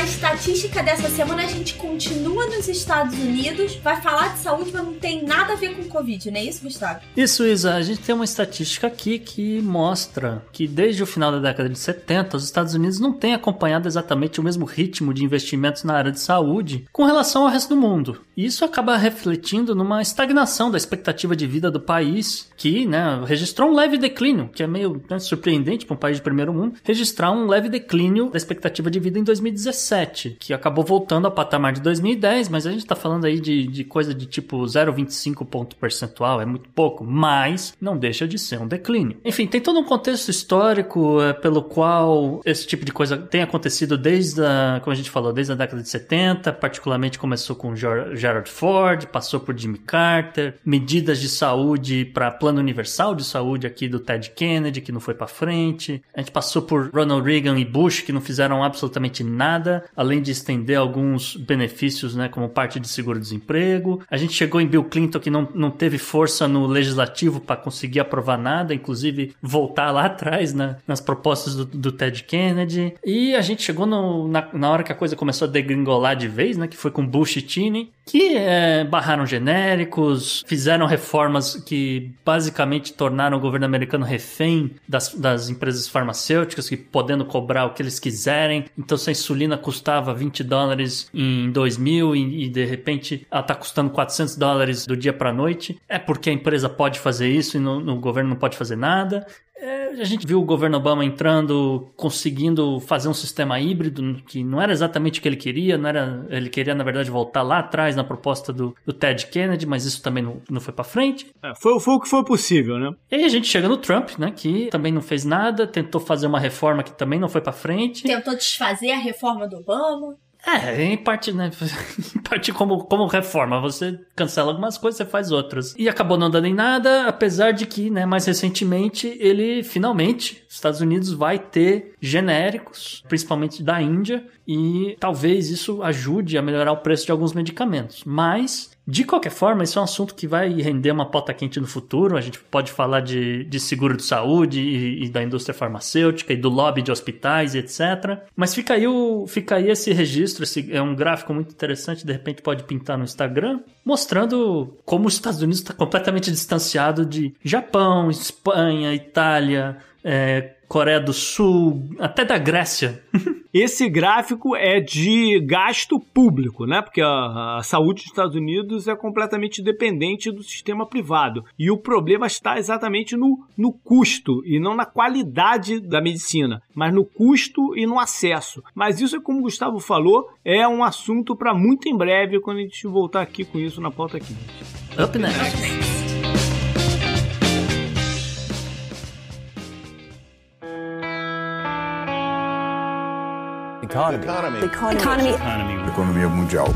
na estatística dessa semana, a gente continua nos Estados Unidos, vai falar de saúde, mas não tem nada a ver com Covid, não é isso, Gustavo? Isso, Isa. A gente tem uma estatística aqui que mostra que desde o final da década de 70, os Estados Unidos não têm acompanhado exatamente o mesmo ritmo de investimentos na área de saúde com relação ao resto do mundo. E isso acaba refletindo numa estagnação da expectativa de vida do país, que né, registrou um leve declínio, que é meio né, surpreendente para um país de primeiro mundo, registrar um leve declínio da expectativa de vida em 2017, que acabou voltando ao patamar de 2010, mas a gente está falando aí de, de coisa de tipo 0,25 ponto percentual, é muito pouco, mas não deixa de ser um declínio. Enfim, tem todo um contexto histórico é, pelo qual esse tipo de coisa tem acontecido desde a, como a gente falou, desde a década de 70, particularmente começou com Gerald Ford, passou por Jimmy Carter, medidas de saúde para plano universal de saúde aqui do Ted Kennedy, que não foi para frente. A gente passou por Ronald Reagan e Bush, que não fizeram absolutamente nada, além de estender alguns benefícios, né, como parte de seguro-desemprego. A gente chegou em Bill Clinton, que não, não teve força no legislativo para conseguir aprovar nada, inclusive voltar lá atrás né, nas propostas do, do Ted Kennedy. E a gente chegou no, na, na hora que a coisa começou a degringolar de vez, né, que foi com Bush e Cheney, que é, barraram genéricos, fizeram reformas que basicamente tornaram o governo americano refém das, das empresas farmacêuticas, que podendo cobrar o que eles quiserem. Então, se a insulina custava 20 dólares em 2000 e, e de repente ela está custando 400 dólares do dia para noite, é porque a empresa pode fazer isso e no, no governo não pode fazer nada. É, a gente viu o governo Obama entrando, conseguindo fazer um sistema híbrido que não era exatamente o que ele queria, não era, ele queria na verdade voltar lá atrás na proposta do, do Ted Kennedy, mas isso também não, não foi para frente. É, foi, foi o que foi possível, né? E aí a gente chega no Trump, né, que também não fez nada, tentou fazer uma reforma que também não foi para frente. Tentou desfazer a reforma do Obama. É, em parte, né? Em parte como, como reforma. Você cancela algumas coisas, você faz outras. E acabou não dando em nada, apesar de que, né, mais recentemente, ele finalmente, Estados Unidos vai ter genéricos, principalmente da Índia, e talvez isso ajude a melhorar o preço de alguns medicamentos. Mas de qualquer forma, isso é um assunto que vai render uma pauta quente no futuro. A gente pode falar de, de seguro de saúde e, e, da indústria farmacêutica e do lobby de hospitais etc. Mas fica aí, o, fica aí esse registro, esse, é um gráfico muito interessante, de repente pode pintar no Instagram, mostrando como os Estados Unidos está completamente distanciado de Japão, Espanha, Itália, é, Coreia do Sul, até da Grécia. Esse gráfico é de gasto público, né? Porque a, a, saúde dos Estados Unidos é completamente dependente do sistema privado. E o problema está exatamente no, no custo e não na qualidade da medicina, mas no custo e no acesso. Mas isso, como o Gustavo falou, é um assunto para muito em breve quando a gente voltar aqui com isso na pauta aqui. Up next. Economy. Economy. Economy. Economia mundial.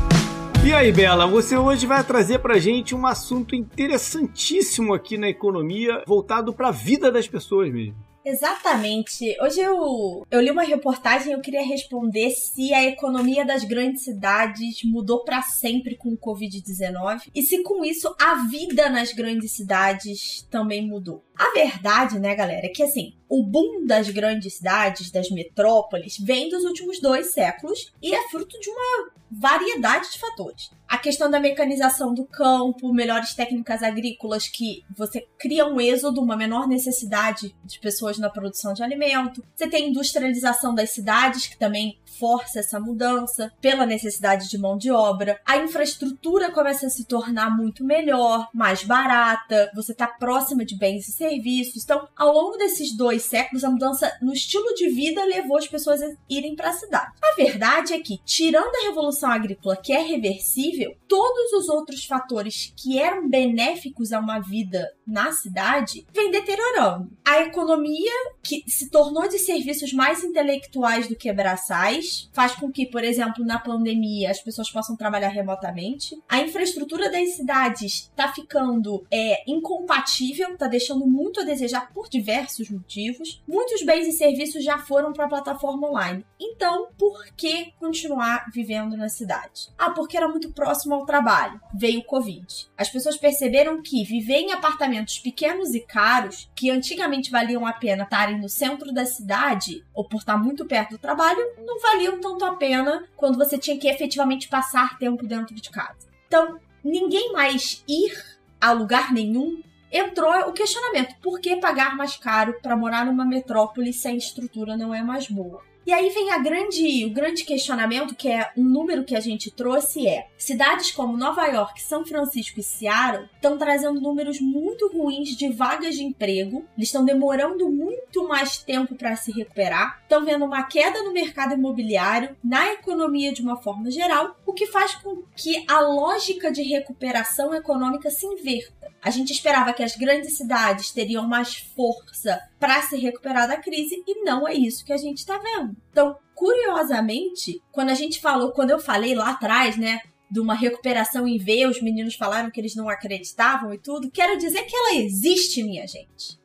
E aí, Bela, você hoje vai trazer pra gente um assunto interessantíssimo aqui na economia, voltado para a vida das pessoas mesmo. Exatamente. Hoje eu, eu li uma reportagem e eu queria responder se a economia das grandes cidades mudou para sempre com o Covid-19 e se com isso a vida nas grandes cidades também mudou. A verdade, né, galera, é que assim, o boom das grandes cidades, das metrópoles, vem dos últimos dois séculos e é fruto de uma variedade de fatores. A questão da mecanização do campo, melhores técnicas agrícolas que você cria um êxodo, uma menor necessidade de pessoas na produção de alimento. Você tem industrialização das cidades, que também força essa mudança pela necessidade de mão de obra. A infraestrutura começa a se tornar muito melhor, mais barata, você está próxima de bens e serviços. Então, ao longo desses dois séculos, a mudança no estilo de vida levou as pessoas a irem para a cidade. A verdade é que, tirando a revolução agrícola, que é reversível, todos os outros fatores que eram benéficos a uma vida na cidade vem deteriorando. A economia, que se tornou de serviços mais intelectuais do que braçais, faz com que, por exemplo, na pandemia as pessoas possam trabalhar remotamente. A infraestrutura das cidades está ficando é, incompatível, está deixando muito a desejar por diversos motivos. Muitos bens e serviços já foram para a plataforma online. Então, por que continuar vivendo na cidade? Ah, porque era muito próximo ao trabalho. Veio o Covid. As pessoas perceberam que viver em apartamentos pequenos e caros, que antigamente valiam a pena estarem no centro da cidade ou por estar muito perto do trabalho, não valiam tanto a pena quando você tinha que efetivamente passar tempo dentro de casa. Então, ninguém mais ir a lugar nenhum entrou o questionamento: por que pagar mais caro para morar numa metrópole se a estrutura não é mais boa? E aí vem a grande, o grande questionamento, que é um número que a gente trouxe, é cidades como Nova York, São Francisco e Seattle estão trazendo números muito ruins de vagas de emprego. Eles estão demorando muito mais tempo para se recuperar. Estão vendo uma queda no mercado imobiliário, na economia de uma forma geral, o que faz com que a lógica de recuperação econômica se inverta. A gente esperava que as grandes cidades teriam mais força para se recuperar da crise e não é isso que a gente está vendo. Então, curiosamente, quando a gente falou, quando eu falei lá atrás, né, de uma recuperação em V, os meninos falaram que eles não acreditavam e tudo, quero dizer que ela existe, minha gente.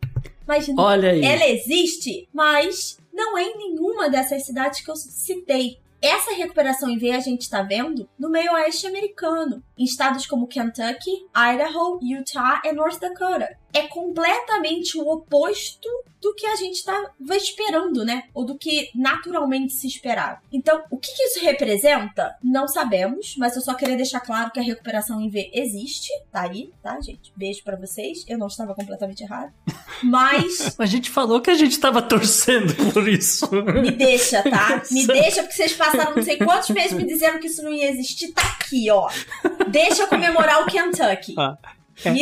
Mas Olha aí. ela existe, mas não é em nenhuma dessas cidades que eu citei. Essa recuperação em V a gente está vendo no meio oeste americano, em estados como Kentucky, Idaho, Utah e North Dakota é completamente o oposto do que a gente estava esperando, né? Ou do que naturalmente se esperava. Então, o que, que, isso representa? Não sabemos, mas eu só queria deixar claro que a recuperação em V existe. Tá aí, tá, gente? Beijo para vocês. Eu não estava completamente errado. Mas. a gente falou que a gente estava torcendo por isso. Me deixa, tá? Me deixa, porque vocês passaram não sei quantos meses me dizendo que isso não ia existir. Tá aqui, ó. Deixa eu comemorar o Kentucky. Ah.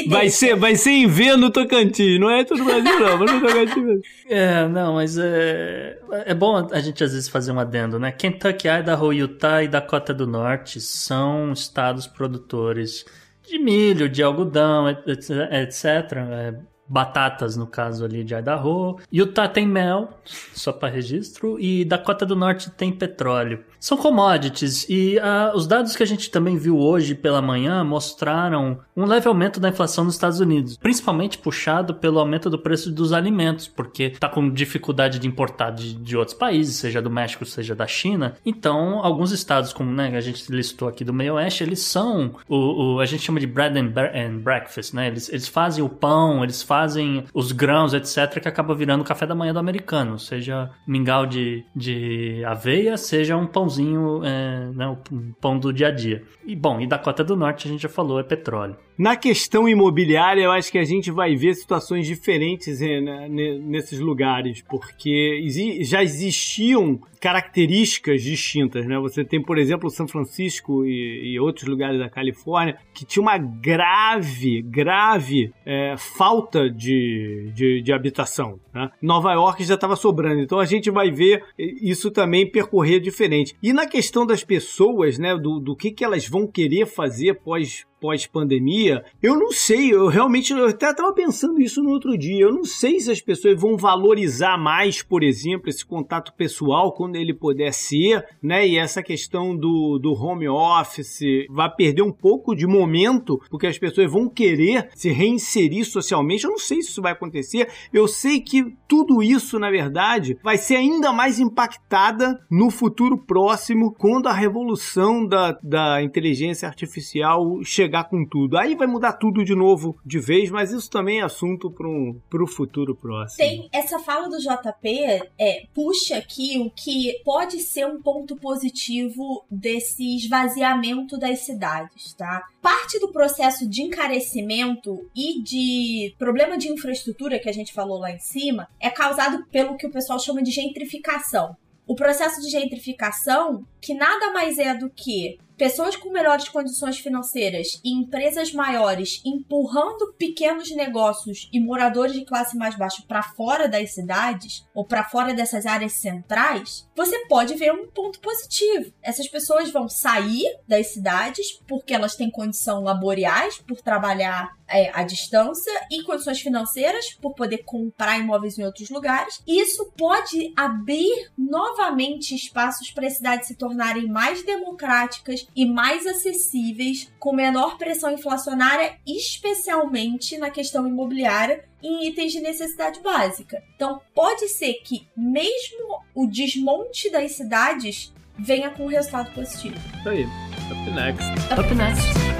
Vai, ser, vai ser em V no Tocantins, não é todo Brasil, não, mas no Tocantins mesmo. É, não, mas é, é bom a gente às vezes fazer um adendo, né? Kentucky, Idaho, Utah e Dakota do Norte são estados produtores de milho, de algodão, etc. É, batatas, no caso ali de Idaho. Utah tem mel, só para registro, e Dakota do Norte tem petróleo. São commodities e uh, os dados que a gente também viu hoje pela manhã mostraram um leve aumento da inflação nos Estados Unidos, principalmente puxado pelo aumento do preço dos alimentos, porque está com dificuldade de importar de, de, outros países, seja do México, seja da China. Então, alguns estados, como né, a gente listou aqui do meio oeste, eles são o, o a gente chama de bread and, and breakfast, né? Eles, eles fazem o pão, eles fazem os grãos, etc., que acaba virando o café da manhã do americano, seja mingau de, de aveia, seja um pão pãozinho, é, né, o pão do dia a dia. E bom, e da Cota do Norte a gente já falou, é petróleo. Na questão imobiliária, eu acho que a gente vai ver situações diferentes é, né, nesses lugares, porque já existiam características distintas, né? Você tem, por exemplo, São Francisco e, e outros lugares da Califórnia que tinha uma grave, grave é, falta de, de, de habitação. Né? Nova York já estava sobrando, então a gente vai ver isso também percorrer diferente. E na questão das pessoas, né, do, do que, que elas vão querer fazer pós pós-pandemia, eu não sei, eu realmente eu até estava pensando isso no outro dia. Eu não sei se as pessoas vão valorizar mais, por exemplo, esse contato pessoal quando ele puder ser, né? E essa questão do, do home office vai perder um pouco de momento, porque as pessoas vão querer se reinserir socialmente. Eu não sei se isso vai acontecer. Eu sei que tudo isso, na verdade, vai ser ainda mais impactada no futuro próximo quando a revolução da, da inteligência artificial chegar chegar com tudo. Aí vai mudar tudo de novo de vez, mas isso também é assunto para um, futuro próximo. Tem essa fala do JP, é, puxa aqui o que pode ser um ponto positivo desse esvaziamento das cidades, tá? Parte do processo de encarecimento e de problema de infraestrutura que a gente falou lá em cima é causado pelo que o pessoal chama de gentrificação. O processo de gentrificação, que nada mais é do que pessoas com melhores condições financeiras e empresas maiores empurrando pequenos negócios e moradores de classe mais baixa para fora das cidades ou para fora dessas áreas centrais, você pode ver um ponto positivo. Essas pessoas vão sair das cidades porque elas têm condição laborais por trabalhar é, à distância e condições financeiras por poder comprar imóveis em outros lugares. Isso pode abrir novamente espaços para as cidades se tornarem mais democráticas e mais acessíveis, com menor pressão inflacionária, especialmente na questão imobiliária, em itens de necessidade básica. Então, pode ser que mesmo o desmonte das cidades venha com um resultado positivo. Isso aí. Up next. Up next.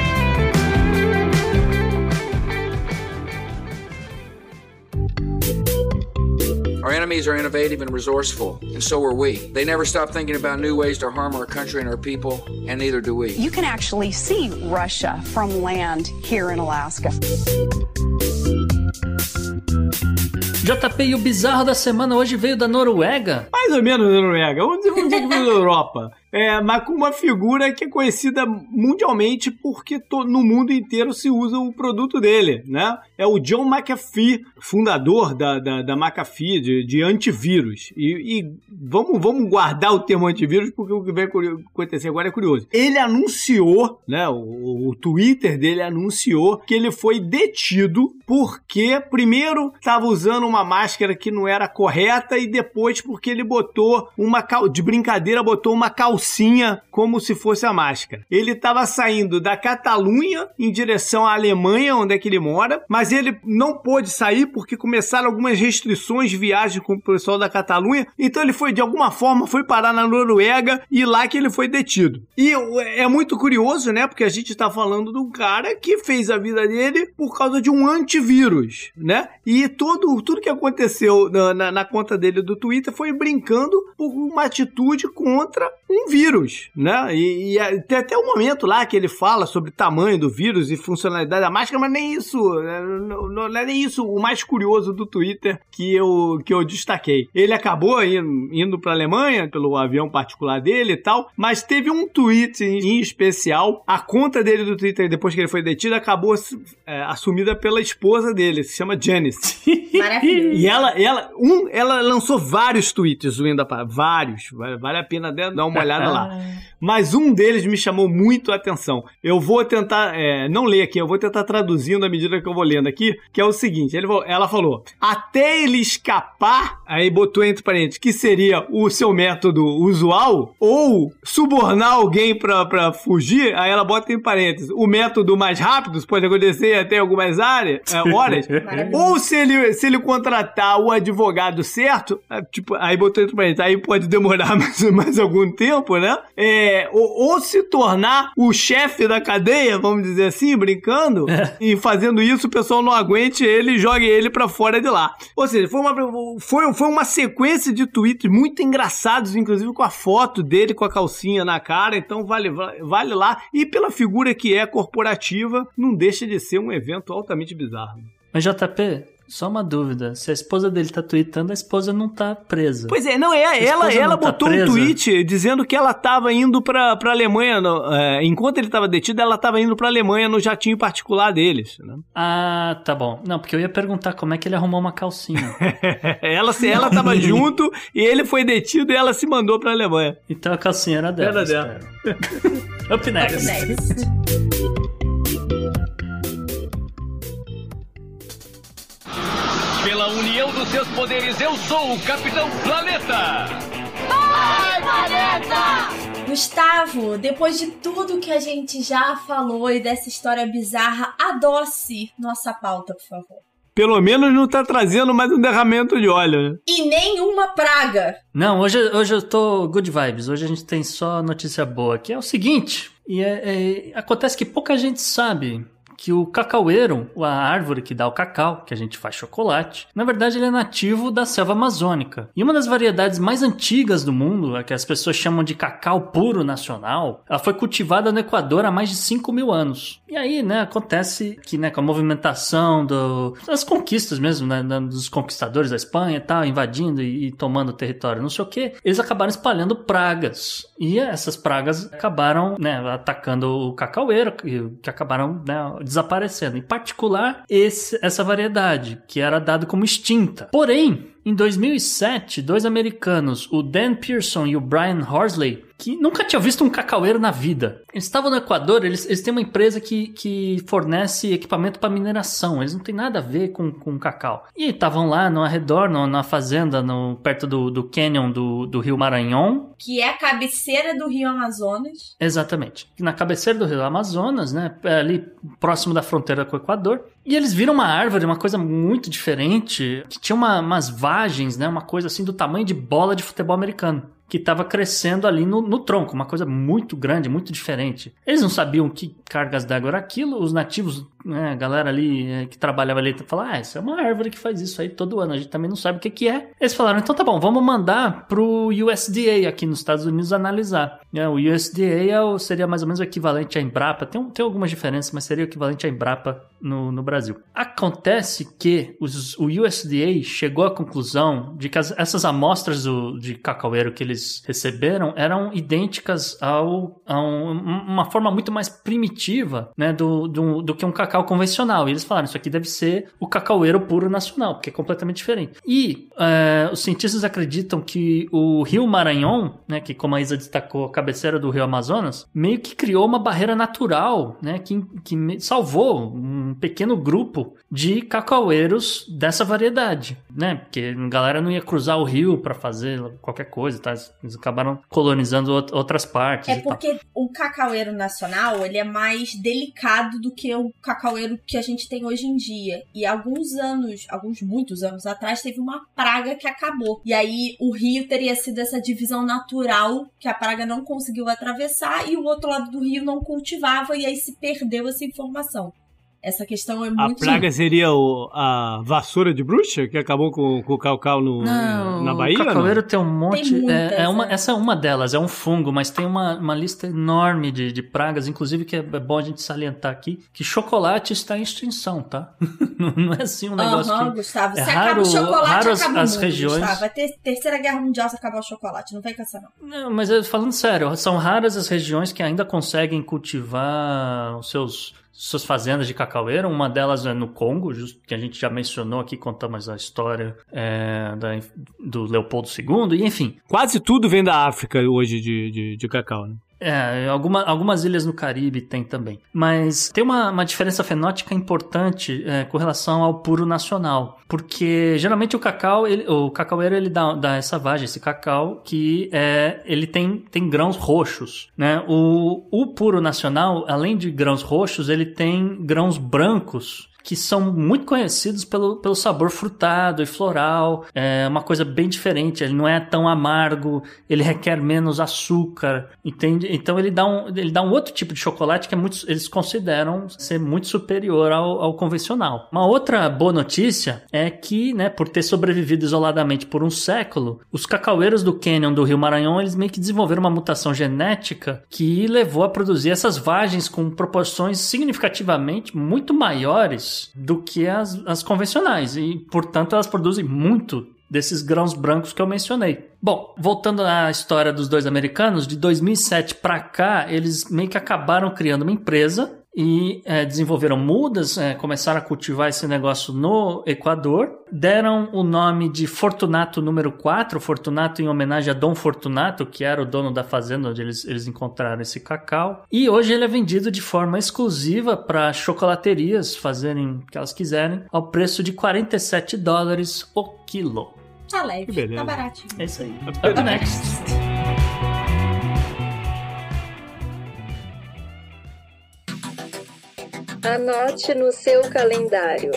Our enemies are innovative and resourceful, and so are we. They never stop thinking about new ways to harm our country and our people, and neither do we. You can actually see Russia from land here in Alaska. JP, e o bizarro da semana hoje veio da Noruega? Mais ou menos da Noruega. Vamos dizer, vamos dizer que veio da Europa. É, mas com uma figura que é conhecida mundialmente porque no mundo inteiro se usa o produto dele, né? É o John McAfee, fundador da, da, da McAfee, de, de antivírus. E, e, vamos, vamos guardar o termo antivírus porque o que vai acontecer agora é curioso. Ele anunciou, né? O, o Twitter dele anunciou que ele foi detido porque, primeiro, estava usando uma máscara que não era correta e depois porque ele botou uma, de brincadeira, botou uma calça calcinha como se fosse a máscara. Ele estava saindo da Catalunha em direção à Alemanha, onde é que ele mora, mas ele não pôde sair porque começaram algumas restrições de viagem com o pessoal da Catalunha. Então ele foi, de alguma forma, foi parar na Noruega e lá que ele foi detido. E é muito curioso, né? Porque a gente está falando de um cara que fez a vida dele por causa de um antivírus, né? E todo, tudo que aconteceu na, na, na conta dele do Twitter foi brincando por uma atitude contra um vírus, né? E, e, tem até um momento lá que ele fala sobre o tamanho do vírus e funcionalidade da máscara, mas nem isso, né? não, não, não é nem isso o mais curioso do Twitter que eu, que eu destaquei. Ele acabou indo, indo para a Alemanha pelo avião particular dele e tal, mas teve um tweet em especial, a conta dele do Twitter depois que ele foi detido acabou é, assumida pela esposa dele, se chama Janice. Maravilhoso. E ela, ela, um, ela lançou vários tweets, o Inda vários, vale a pena dar uma olhada lá. Mas um deles me chamou muito a atenção. Eu vou tentar, é, não ler aqui, eu vou tentar traduzindo à medida que eu vou lendo aqui, que é o seguinte: ele, ela falou, até ele escapar, aí botou entre parênteses, que seria o seu método usual, ou subornar alguém pra, pra fugir, aí ela bota em parênteses, o método mais rápido, pode acontecer até algumas áreas, é, horas, ou se ele, se ele contratar o advogado certo, é, tipo, aí botou entre parênteses, aí pode demorar mais, mais algum tempo, né? É, ou, ou, se tornar o chefe da cadeia, vamos dizer assim, brincando, é. e fazendo isso o pessoal não aguente ele e jogue ele para fora de lá. Ou seja, foi uma, foi, foi uma sequência de tweets muito engraçados, inclusive com a foto dele com a calcinha na cara, então vale, vale lá. E pela figura que é corporativa, não deixa de ser um evento altamente bizarro. Mas JP, só uma dúvida. Se a esposa dele tá tweetando, a esposa não tá presa. Pois é, não, é. Ela, ela tá botou tá um tweet dizendo que ela tava indo pra, pra Alemanha. No, é, enquanto ele tava detido, ela tava indo pra Alemanha no jatinho particular deles. Né? Ah, tá bom. Não, porque eu ia perguntar como é que ele arrumou uma calcinha. ela, se ela tava junto e ele foi detido e ela se mandou pra Alemanha. Então a calcinha era dela. Era dela. Up next. Up next. Pela união dos seus poderes, eu sou o Capitão Planeta! Vai, Planeta! Gustavo, depois de tudo que a gente já falou e dessa história bizarra, adoce nossa pauta, por favor. Pelo menos não tá trazendo mais um derramamento de óleo, né? E nenhuma praga. Não, hoje, hoje eu tô good vibes. Hoje a gente tem só notícia boa, que é o seguinte. E é, é, acontece que pouca gente sabe que o cacaueiro, a árvore que dá o cacau, que a gente faz chocolate, na verdade ele é nativo da selva amazônica. E uma das variedades mais antigas do mundo, a que as pessoas chamam de cacau puro nacional, ela foi cultivada no Equador há mais de 5 mil anos. E aí, né, acontece que, né, com a movimentação do, das conquistas mesmo, né, dos conquistadores da Espanha e tal, invadindo e, e tomando território, não sei o que, eles acabaram espalhando pragas. E essas pragas acabaram, né, atacando o cacaueiro, que, acabaram, né, desaparecendo. Em particular, esse, essa variedade, que era dada como extinta. Porém, em 2007, dois americanos, o Dan Pearson e o Brian Horsley, que nunca tinham visto um cacaueiro na vida. Eles estavam no Equador, eles, eles têm uma empresa que, que fornece equipamento para mineração, eles não têm nada a ver com, com cacau. E estavam lá no arredor, no, na fazenda, no, perto do, do canyon do, do rio Maranhão. Que é a cabeceira do rio Amazonas. Exatamente. Na cabeceira do rio Amazonas, né, ali próximo da fronteira com o Equador. E eles viram uma árvore, uma coisa muito diferente, que tinha uma, umas vagens, né, uma coisa assim do tamanho de bola de futebol americano que estava crescendo ali no, no, tronco, uma coisa muito grande, muito diferente. Eles não sabiam que cargas d'água era aquilo, os nativos, né, a galera ali é, que trabalhava ali, falaram, ah, isso é uma árvore que faz isso aí todo ano, a gente também não sabe o que, que é. Eles falaram, então tá bom, vamos mandar pro USDA aqui nos Estados Unidos analisar. É, o USDA é seria mais ou menos o equivalente à Embrapa, tem, tem algumas diferenças, mas seria o equivalente à Embrapa no, no Brasil. Acontece que os, o USDA chegou à conclusão de que as, essas amostras do, de cacaueiro que eles receberam eram idênticas ao, a um, uma forma muito mais primitiva né, do, do, do, que um cacau convencional. E eles falaram, isso aqui deve ser o cacaueiro puro nacional, porque é completamente diferente. E é, os cientistas acreditam que o rio Maranhão, né, que como a Isa destacou, a cabeceira do rio Amazonas, meio que criou uma barreira natural, né, que, que salvou um pequeno grupo de cacaueiros dessa variedade, né, porque a galera não ia cruzar o rio para fazer qualquer coisa, tá? Eles acabaram colonizando outras partes. É porque o cacaueiro nacional, ele é mais delicado do que o cacaueiro que a gente tem hoje em dia. E alguns anos, alguns muitos anos atrás, teve uma praga que acabou. E aí o rio teria sido essa divisão natural que a praga não conseguiu atravessar e o outro lado do rio não cultivava e aí se perdeu essa informação. Essa questão é muito... A praga seria o, a vassoura de bruxa que acabou com, com o cacau no, não, na Bahia? O cacaueiro tem um monte... Tem muitas, é, é uma, essa é uma delas, é um fungo, mas tem uma, uma lista enorme de, de pragas, inclusive que é bom a gente salientar aqui, que chocolate está em extinção, tá? não é assim um negócio uhum, que... Gustavo, é se raro, acaba o chocolate, raro acaba as, mundo, regiões... Gustavo. Vai ter terceira guerra mundial se acabar o chocolate, não vem com essa não. Não, mas falando sério, são raras as regiões que ainda conseguem cultivar os seus suas fazendas de cacaueira. Uma delas é no Congo, que a gente já mencionou aqui, contamos a história é, da, do Leopoldo II, e enfim. Quase tudo vem da África hoje de, de, de cacau, né? É, alguma, algumas ilhas no Caribe tem também. Mas tem uma, uma diferença fenótica importante é, com relação ao puro nacional. Porque geralmente o cacau, ele, o cacaueiro, ele dá, dá essa vagem, esse cacau, que é, ele tem, tem grãos roxos. Né? O, o puro nacional, além de grãos roxos, ele tem grãos brancos que são muito conhecidos pelo, pelo sabor frutado e floral. É uma coisa bem diferente. Ele não é tão amargo, ele requer menos açúcar, entende? Então ele dá um, ele dá um outro tipo de chocolate que é muito, eles consideram ser muito superior ao, ao convencional. Uma outra boa notícia é que, né, por ter sobrevivido isoladamente por um século, os cacaueiros do Canyon do Rio Maranhão eles meio que desenvolveram uma mutação genética que levou a produzir essas vagens com proporções significativamente muito maiores do que as, as convencionais e, portanto, elas produzem muito desses grãos brancos que eu mencionei. Bom, voltando à história dos dois americanos, de 2007 para cá, eles meio que acabaram criando uma empresa e é, desenvolveram mudas, é, começaram a cultivar esse negócio no Equador, deram o nome de Fortunato número 4, Fortunato em homenagem a Dom Fortunato, que era o dono da fazenda onde eles, eles encontraram esse cacau, e hoje ele é vendido de forma exclusiva para chocolaterias fazerem o que elas quiserem, ao preço de 47 dólares o quilo. Tá leve, tá baratinho. É isso aí. Up next. Anote no seu calendário.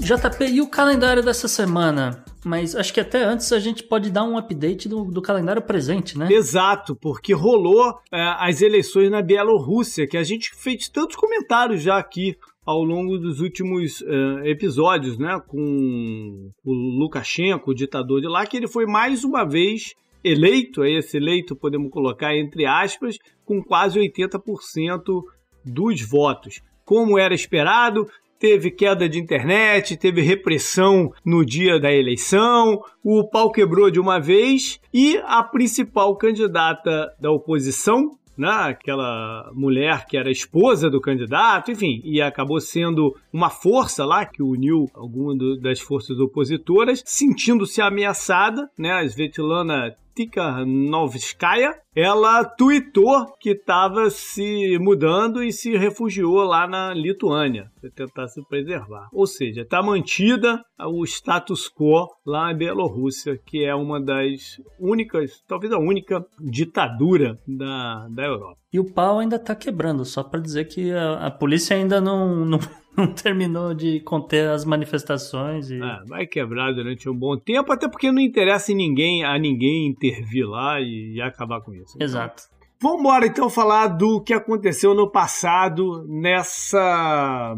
JP, e o calendário dessa semana? Mas acho que até antes a gente pode dar um update do, do calendário presente, né? Exato, porque rolou é, as eleições na Bielorrússia, que a gente fez tantos comentários já aqui ao longo dos últimos uh, episódios, né? Com o Lukashenko, o ditador de lá, que ele foi mais uma vez eleito, é esse eleito podemos colocar entre aspas, com quase 80% dos votos. Como era esperado, teve queda de internet, teve repressão no dia da eleição, o pau quebrou de uma vez e a principal candidata da oposição, né, aquela mulher que era esposa do candidato, enfim, e acabou sendo uma força lá que uniu alguma das forças opositoras, sentindo-se ameaçada, né, a Svetlana Tikhanovskaya, ela tweetou que estava se mudando e se refugiou lá na Lituânia para tentar se preservar. Ou seja, está mantida o status quo lá na Bielorrússia, que é uma das únicas, talvez a única ditadura da, da Europa. E o pau ainda está quebrando, só para dizer que a, a polícia ainda não, não não terminou de conter as manifestações. E... Ah, vai quebrar durante um bom tempo, até porque não interessa em ninguém, a ninguém intervir lá e, e acabar com isso. Então, Exato. Vamos embora então falar do que aconteceu no passado nessa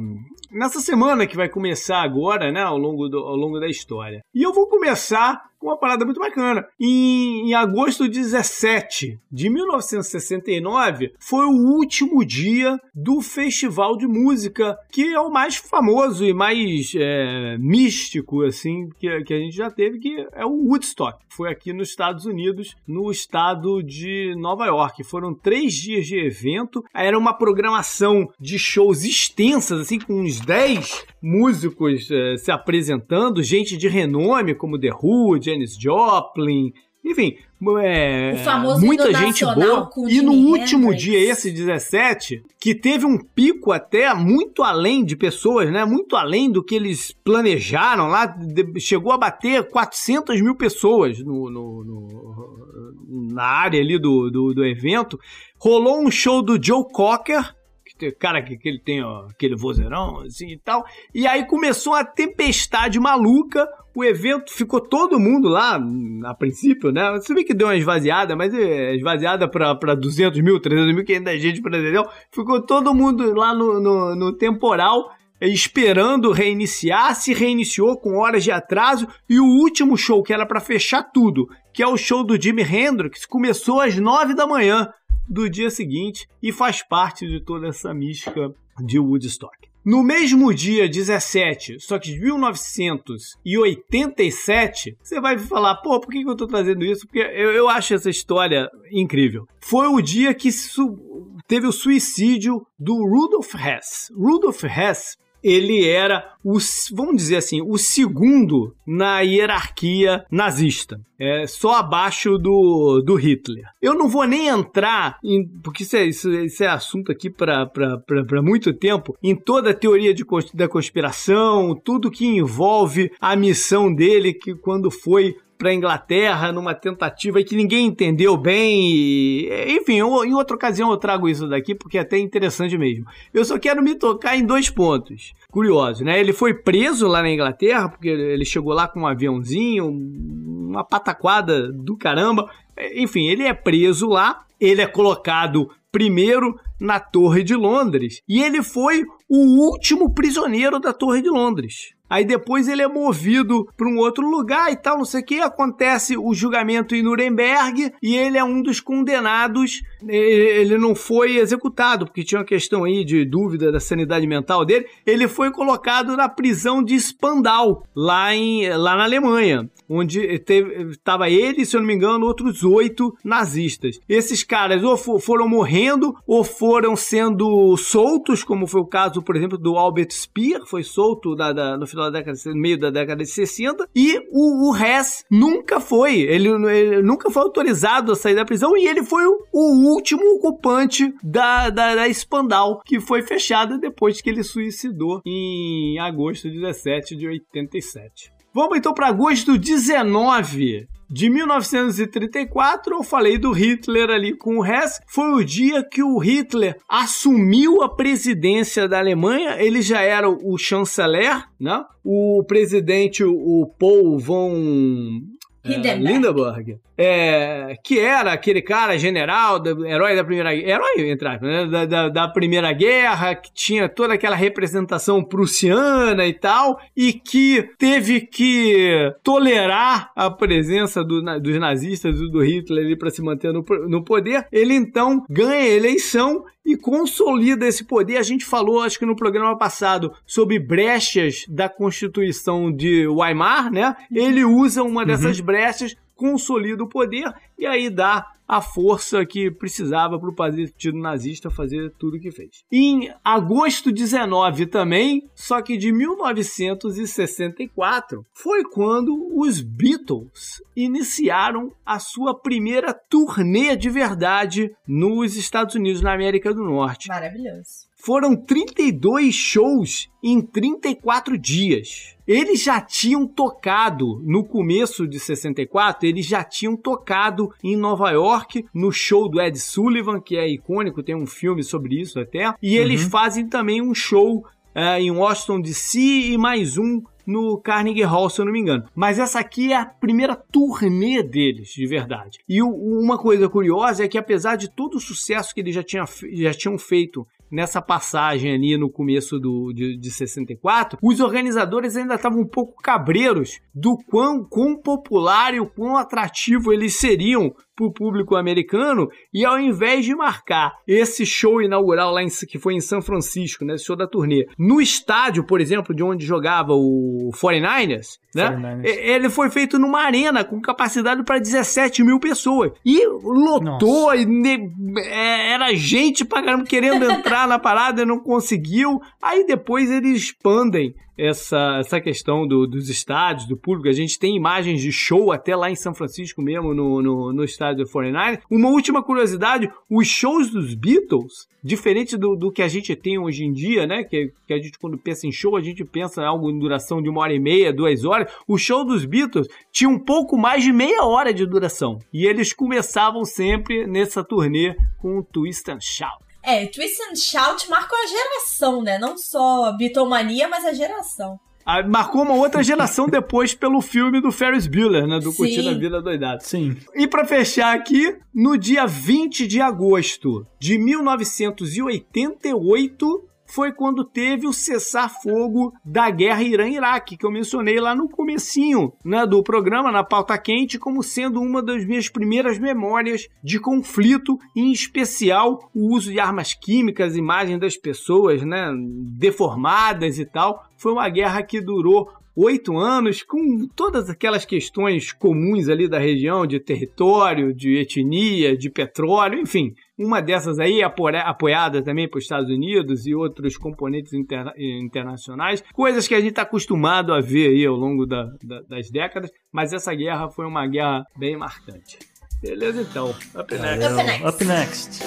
nessa semana que vai começar agora, né, ao longo, do, ao longo da história. E eu vou começar com uma parada muito bacana. Em, em agosto 17 de 1969, foi o último dia do Festival de Música, que é o mais famoso e mais é, místico, assim, que, que a gente já teve, que é o Woodstock. Foi aqui nos Estados Unidos, no estado de Nova York. Foram três dias de evento. Era uma programação de shows extensas, assim, com uns 10 músicos é, se apresentando, gente de renome, como The Who, Janis Joplin, enfim, é, muita gente boa. E no último dia, esse 17, que teve um pico até muito além de pessoas, né? Muito além do que eles planejaram lá, chegou a bater 400 mil pessoas no, no, no na área ali do, do, do evento. Rolou um show do Joe Cocker, cara que, que ele tem ó, aquele vozeirão assim e tal. E aí começou uma tempestade maluca. O evento ficou todo mundo lá, a princípio, né? Você vê que deu uma esvaziada, mas é esvaziada para 200 mil, 300 mil, que ainda é gente pra entendeu? Ficou todo mundo lá no, no, no temporal esperando reiniciar, se reiniciou com horas de atraso e o último show que era para fechar tudo, que é o show do Jimi Hendrix, começou às 9 da manhã do dia seguinte e faz parte de toda essa mística de Woodstock. No mesmo dia 17, só que de 1987, você vai falar, pô, por que eu tô trazendo isso? Porque eu, eu acho essa história incrível. Foi o dia que teve o suicídio do Rudolf Hess. Rudolf Hess ele era o, vamos dizer assim, o segundo na hierarquia nazista. É, só abaixo do, do Hitler. Eu não vou nem entrar, em, porque isso é, isso, isso é assunto aqui para muito tempo, em toda a teoria de, da conspiração, tudo que envolve a missão dele, que quando foi para a Inglaterra numa tentativa que ninguém entendeu bem. E, enfim, eu, em outra ocasião eu trago isso daqui porque é até interessante mesmo. Eu só quero me tocar em dois pontos curiosos, né? Ele foi preso lá na Inglaterra porque ele chegou lá com um aviãozinho, uma pataquada do caramba. Enfim, ele é preso lá, ele é colocado primeiro na Torre de Londres e ele foi o último prisioneiro da Torre de Londres. Aí depois ele é movido para um outro lugar e tal, não sei o que. Acontece o julgamento em Nuremberg e ele é um dos condenados. Ele não foi executado, porque tinha uma questão aí de dúvida da sanidade mental dele. Ele foi colocado na prisão de Spandau, lá, em, lá na Alemanha, onde estava ele, se eu não me engano, outros oito nazistas. Esses caras ou foram morrendo ou foram sendo soltos, como foi o caso, por exemplo, do Albert Speer, foi solto no final da década, meio da década de 60, e o, o Hess nunca foi, ele, ele, nunca foi autorizado a sair da prisão e ele foi o, o último ocupante da, da, da Spandau, que foi fechada depois que ele suicidou em agosto 17 de 87. Vamos então para agosto 19 de 1934, eu falei do Hitler ali com o Hess. Foi o dia que o Hitler assumiu a presidência da Alemanha. Ele já era o chanceler, né? O presidente, o Paul von é, Lindenberg, é, que era aquele cara general, herói da Primeira Guerra, herói, entre aspas, né, da, da, da, Primeira Guerra, que tinha toda aquela representação prussiana e tal, e que teve que tolerar a presença do, dos nazistas e do Hitler ali para se manter no, no poder. Ele então ganha a eleição e consolida esse poder. A gente falou, acho que no programa passado, sobre brechas da Constituição de Weimar, né? Ele usa uma dessas uhum. brechas, consolida o poder e aí dá a força que precisava para o partido nazista fazer tudo o que fez. Em agosto 19 também, só que de 1964, foi quando os Beatles iniciaram a sua primeira turnê de verdade nos Estados Unidos, na América do Norte. Maravilhoso. Foram 32 shows em 34 dias. Eles já tinham tocado no começo de 64, eles já tinham tocado em Nova York no show do Ed Sullivan, que é icônico, tem um filme sobre isso até. E uhum. eles fazem também um show é, em Washington DC e mais um no Carnegie Hall, se eu não me engano. Mas essa aqui é a primeira turnê deles, de verdade. E o, uma coisa curiosa é que, apesar de todo o sucesso que eles já, tinha, já tinham feito nessa passagem ali no começo do, de, de 64, os organizadores ainda estavam um pouco cabreiros do quão, quão popular e o quão atrativo eles seriam para o público americano e ao invés de marcar esse show inaugural lá em, que foi em São Francisco, né, show da turnê, no estádio, por exemplo, de onde jogava o 49ers, né, 49ers. ele foi feito numa arena com capacidade para 17 mil pessoas e lotou e é, era gente pagando querendo entrar na parada e não conseguiu. Aí depois eles expandem essa, essa questão do, dos estádios, do público. A gente tem imagens de show até lá em São Francisco mesmo, no, no, no estádio do 49 Uma última curiosidade, os shows dos Beatles, diferente do, do que a gente tem hoje em dia, né? Que, que a gente quando pensa em show, a gente pensa em algo em duração de uma hora e meia, duas horas. O show dos Beatles tinha um pouco mais de meia hora de duração. E eles começavam sempre nessa turnê com o Twist and Shout. É, Twist and Shout marcou a geração, né? Não só a bitomania, mas a geração. Ah, marcou uma outra geração depois pelo filme do Ferris Bueller, né? Do Curtindo a Vida Doidado. Sim. E para fechar aqui, no dia 20 de agosto de 1988, foi quando teve o cessar-fogo da guerra Irã-Iraque, que eu mencionei lá no comecinho né, do programa, na pauta quente, como sendo uma das minhas primeiras memórias de conflito, em especial o uso de armas químicas, imagens das pessoas né, deformadas e tal. Foi uma guerra que durou oito anos, com todas aquelas questões comuns ali da região, de território, de etnia, de petróleo, enfim. Uma dessas aí apoiada também por Estados Unidos e outros componentes interna internacionais, coisas que a gente está acostumado a ver aí ao longo da, da, das décadas, mas essa guerra foi uma guerra bem marcante. Beleza, então. Up next. Up next. Up next.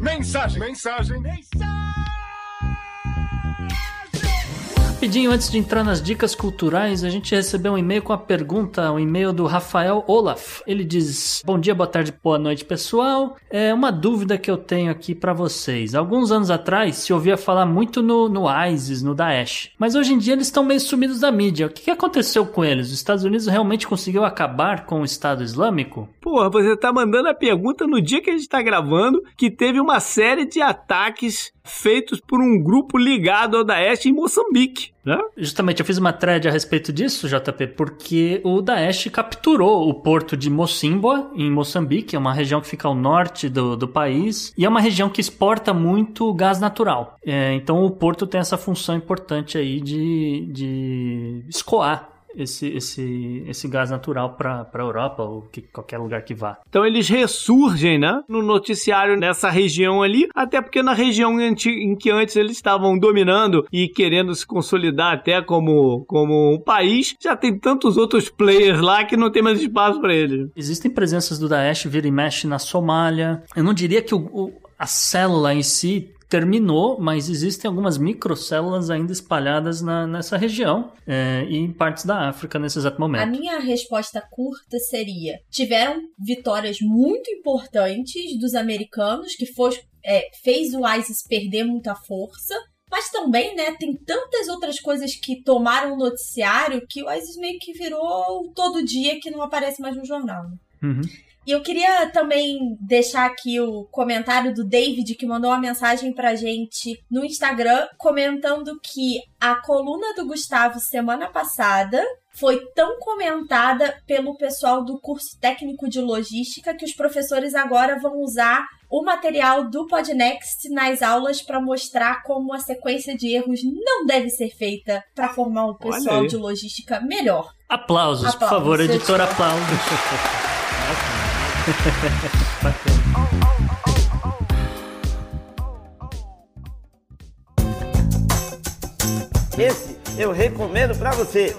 Mensagem, mensagem, mensagem. Rapidinho, antes de entrar nas dicas culturais, a gente recebeu um e-mail com a pergunta, um e-mail do Rafael Olaf. Ele diz: Bom dia, boa tarde, boa noite, pessoal. É uma dúvida que eu tenho aqui para vocês. Alguns anos atrás se ouvia falar muito no, no ISIS, no Daesh, mas hoje em dia eles estão meio sumidos da mídia. O que, que aconteceu com eles? Os Estados Unidos realmente conseguiu acabar com o Estado Islâmico? Porra, você tá mandando a pergunta no dia que a gente tá gravando que teve uma série de ataques feitos por um grupo ligado ao Daesh em Moçambique. Né? Justamente, eu fiz uma thread a respeito disso, JP, porque o Daesh capturou o porto de Mocimboa, em Moçambique, é uma região que fica ao norte do, do país, e é uma região que exporta muito gás natural. É, então o porto tem essa função importante aí de, de escoar esse, esse, esse gás natural para a Europa ou que, qualquer lugar que vá. Então eles ressurgem, né, no noticiário nessa região ali, até porque na região em, em que antes eles estavam dominando e querendo se consolidar até como, como um país, já tem tantos outros players lá que não tem mais espaço para eles. Existem presenças do Daesh vira e mexe na Somália. Eu não diria que o, o a célula em si terminou, mas existem algumas microcélulas ainda espalhadas na, nessa região é, e em partes da África nesse exato momento. A minha resposta curta seria: tiveram vitórias muito importantes dos americanos, que foi, é, fez o ISIS perder muita força. Mas também, né, tem tantas outras coisas que tomaram o noticiário que o ISIS meio que virou todo dia que não aparece mais no jornal. Uhum. E eu queria também deixar aqui o comentário do David, que mandou uma mensagem pra gente no Instagram, comentando que a coluna do Gustavo semana passada foi tão comentada pelo pessoal do curso técnico de logística que os professores agora vão usar o material do Podnext nas aulas para mostrar como a sequência de erros não deve ser feita para formar um pessoal de logística melhor. Aplausos, Aplausos por favor, editor, aplausos. Esse eu recomendo para você.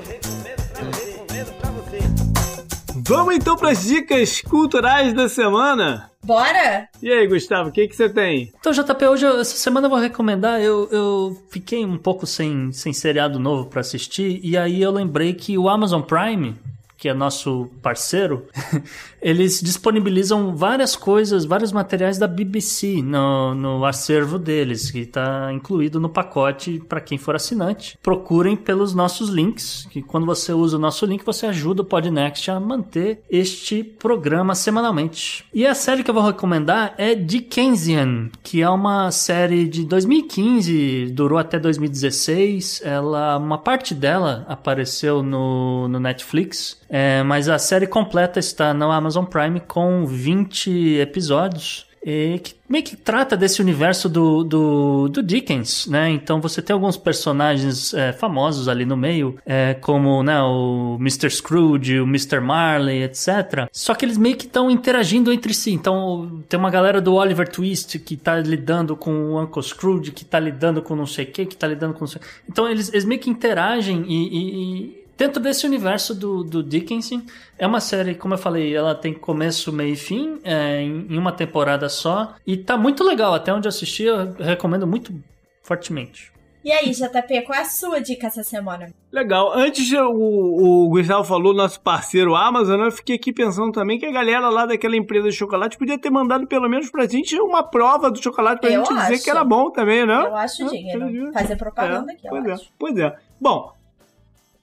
Vamos então para as dicas culturais da semana. Bora! E aí, Gustavo, o que, que você tem? Então, JP, hoje, essa semana eu vou recomendar. Eu, eu fiquei um pouco sem, sem seriado novo para assistir, e aí eu lembrei que o Amazon Prime que é nosso parceiro, eles disponibilizam várias coisas, vários materiais da BBC no, no acervo deles, que está incluído no pacote para quem for assinante. Procurem pelos nossos links, que quando você usa o nosso link, você ajuda o Podnext a manter este programa semanalmente. E a série que eu vou recomendar é Dickensian, que é uma série de 2015, durou até 2016. Ela, uma parte dela apareceu no, no Netflix. É, mas a série completa está no Amazon Prime com 20 episódios. E que meio que trata desse universo do, do, do Dickens, né? Então você tem alguns personagens é, famosos ali no meio, é, como né, o Mr. Scrooge, o Mr. Marley, etc. Só que eles meio que estão interagindo entre si. Então tem uma galera do Oliver Twist que tá lidando com o Uncle Scrooge, que tá lidando com não sei o que, que tá lidando com não sei... Então eles, eles meio que interagem e, e Dentro desse universo do, do Dickinson, é uma série, como eu falei, ela tem começo, meio e fim, é, em, em uma temporada só. E tá muito legal, até onde eu assisti, eu recomendo muito fortemente. E aí, JP, qual é a sua dica essa semana? Legal. Antes o, o Gustavo falou, nosso parceiro Amazon, eu fiquei aqui pensando também que a galera lá daquela empresa de chocolate podia ter mandado pelo menos pra gente uma prova do chocolate pra eu gente acho. dizer que era bom também, né? Eu acho digno. Fazer propaganda é, aqui, pois é, acho. Pois é. Bom,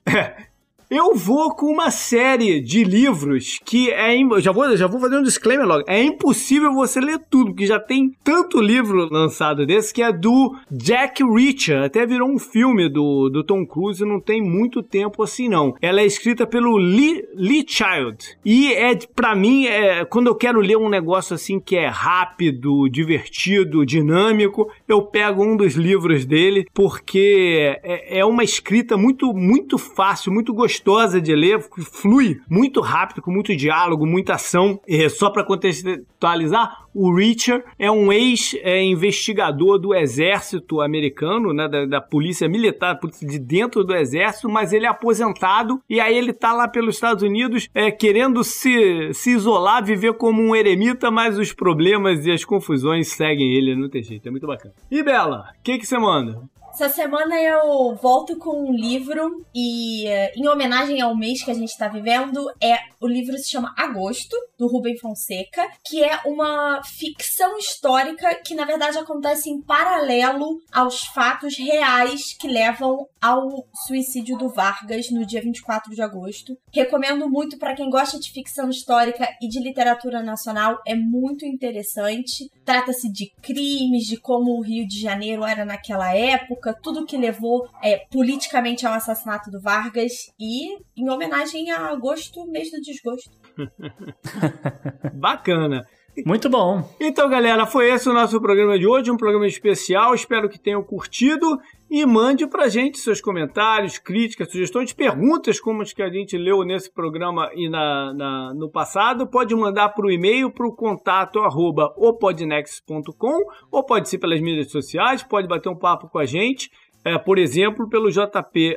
eu vou com uma série de livros que é. Já vou, já vou fazer um disclaimer logo. É impossível você ler tudo, porque já tem tanto livro lançado desse que é do Jack Reacher. Até virou um filme do, do Tom Cruise, não tem muito tempo assim não. Ela é escrita pelo Lee, Lee Child. E é, para mim, é, quando eu quero ler um negócio assim que é rápido, divertido, dinâmico, eu pego um dos livros dele, porque é, é uma escrita muito, muito fácil, muito gostosa gostosa de ler, flui muito rápido, com muito diálogo, muita ação. É, só para contextualizar, o Richard é um ex-investigador do exército americano, né, da, da, polícia militar, de dentro do exército, mas ele é aposentado e aí ele tá lá pelos Estados Unidos é, querendo se, se isolar, viver como um eremita, mas os problemas e as confusões seguem ele, não tem jeito, é muito bacana. E Bela, o que, que você manda? Essa semana eu volto com um livro e, eh, em homenagem ao mês que a gente está vivendo, é o livro se chama Agosto, do Rubem Fonseca, que é uma ficção histórica que, na verdade, acontece em paralelo aos fatos reais que levam ao suicídio do Vargas no dia 24 de agosto. Recomendo muito para quem gosta de ficção histórica e de literatura nacional, é muito interessante. Trata-se de crimes, de como o Rio de Janeiro era naquela época tudo que levou é, politicamente ao assassinato do Vargas e em homenagem a agosto, mês do desgosto. Bacana. Muito bom. Então, galera, foi esse o nosso programa de hoje, um programa especial. Espero que tenham curtido e mande pra gente seus comentários, críticas, sugestões, perguntas como as que a gente leu nesse programa e na, na no passado. Pode mandar para o e-mail para o contato arroba opodnext.com ou pode ser pelas mídias sociais, pode bater um papo com a gente, é, por exemplo, pelo JP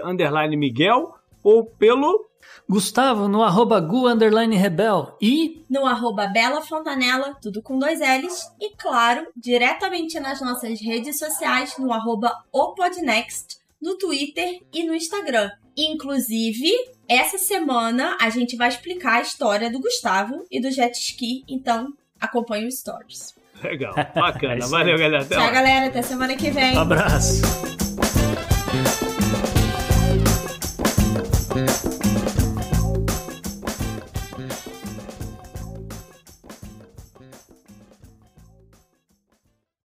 Miguel ou pelo Gustavo no arroba gu underline rebel e no arroba Bela Fontanella, tudo com dois L's. E claro, diretamente nas nossas redes sociais no arroba opodnext, no Twitter e no Instagram. Inclusive, essa semana a gente vai explicar a história do Gustavo e do jet ski, então acompanhe os stories. Legal, bacana. é Valeu, galera. Até Tchau, galera. Até semana que vem. Um abraço.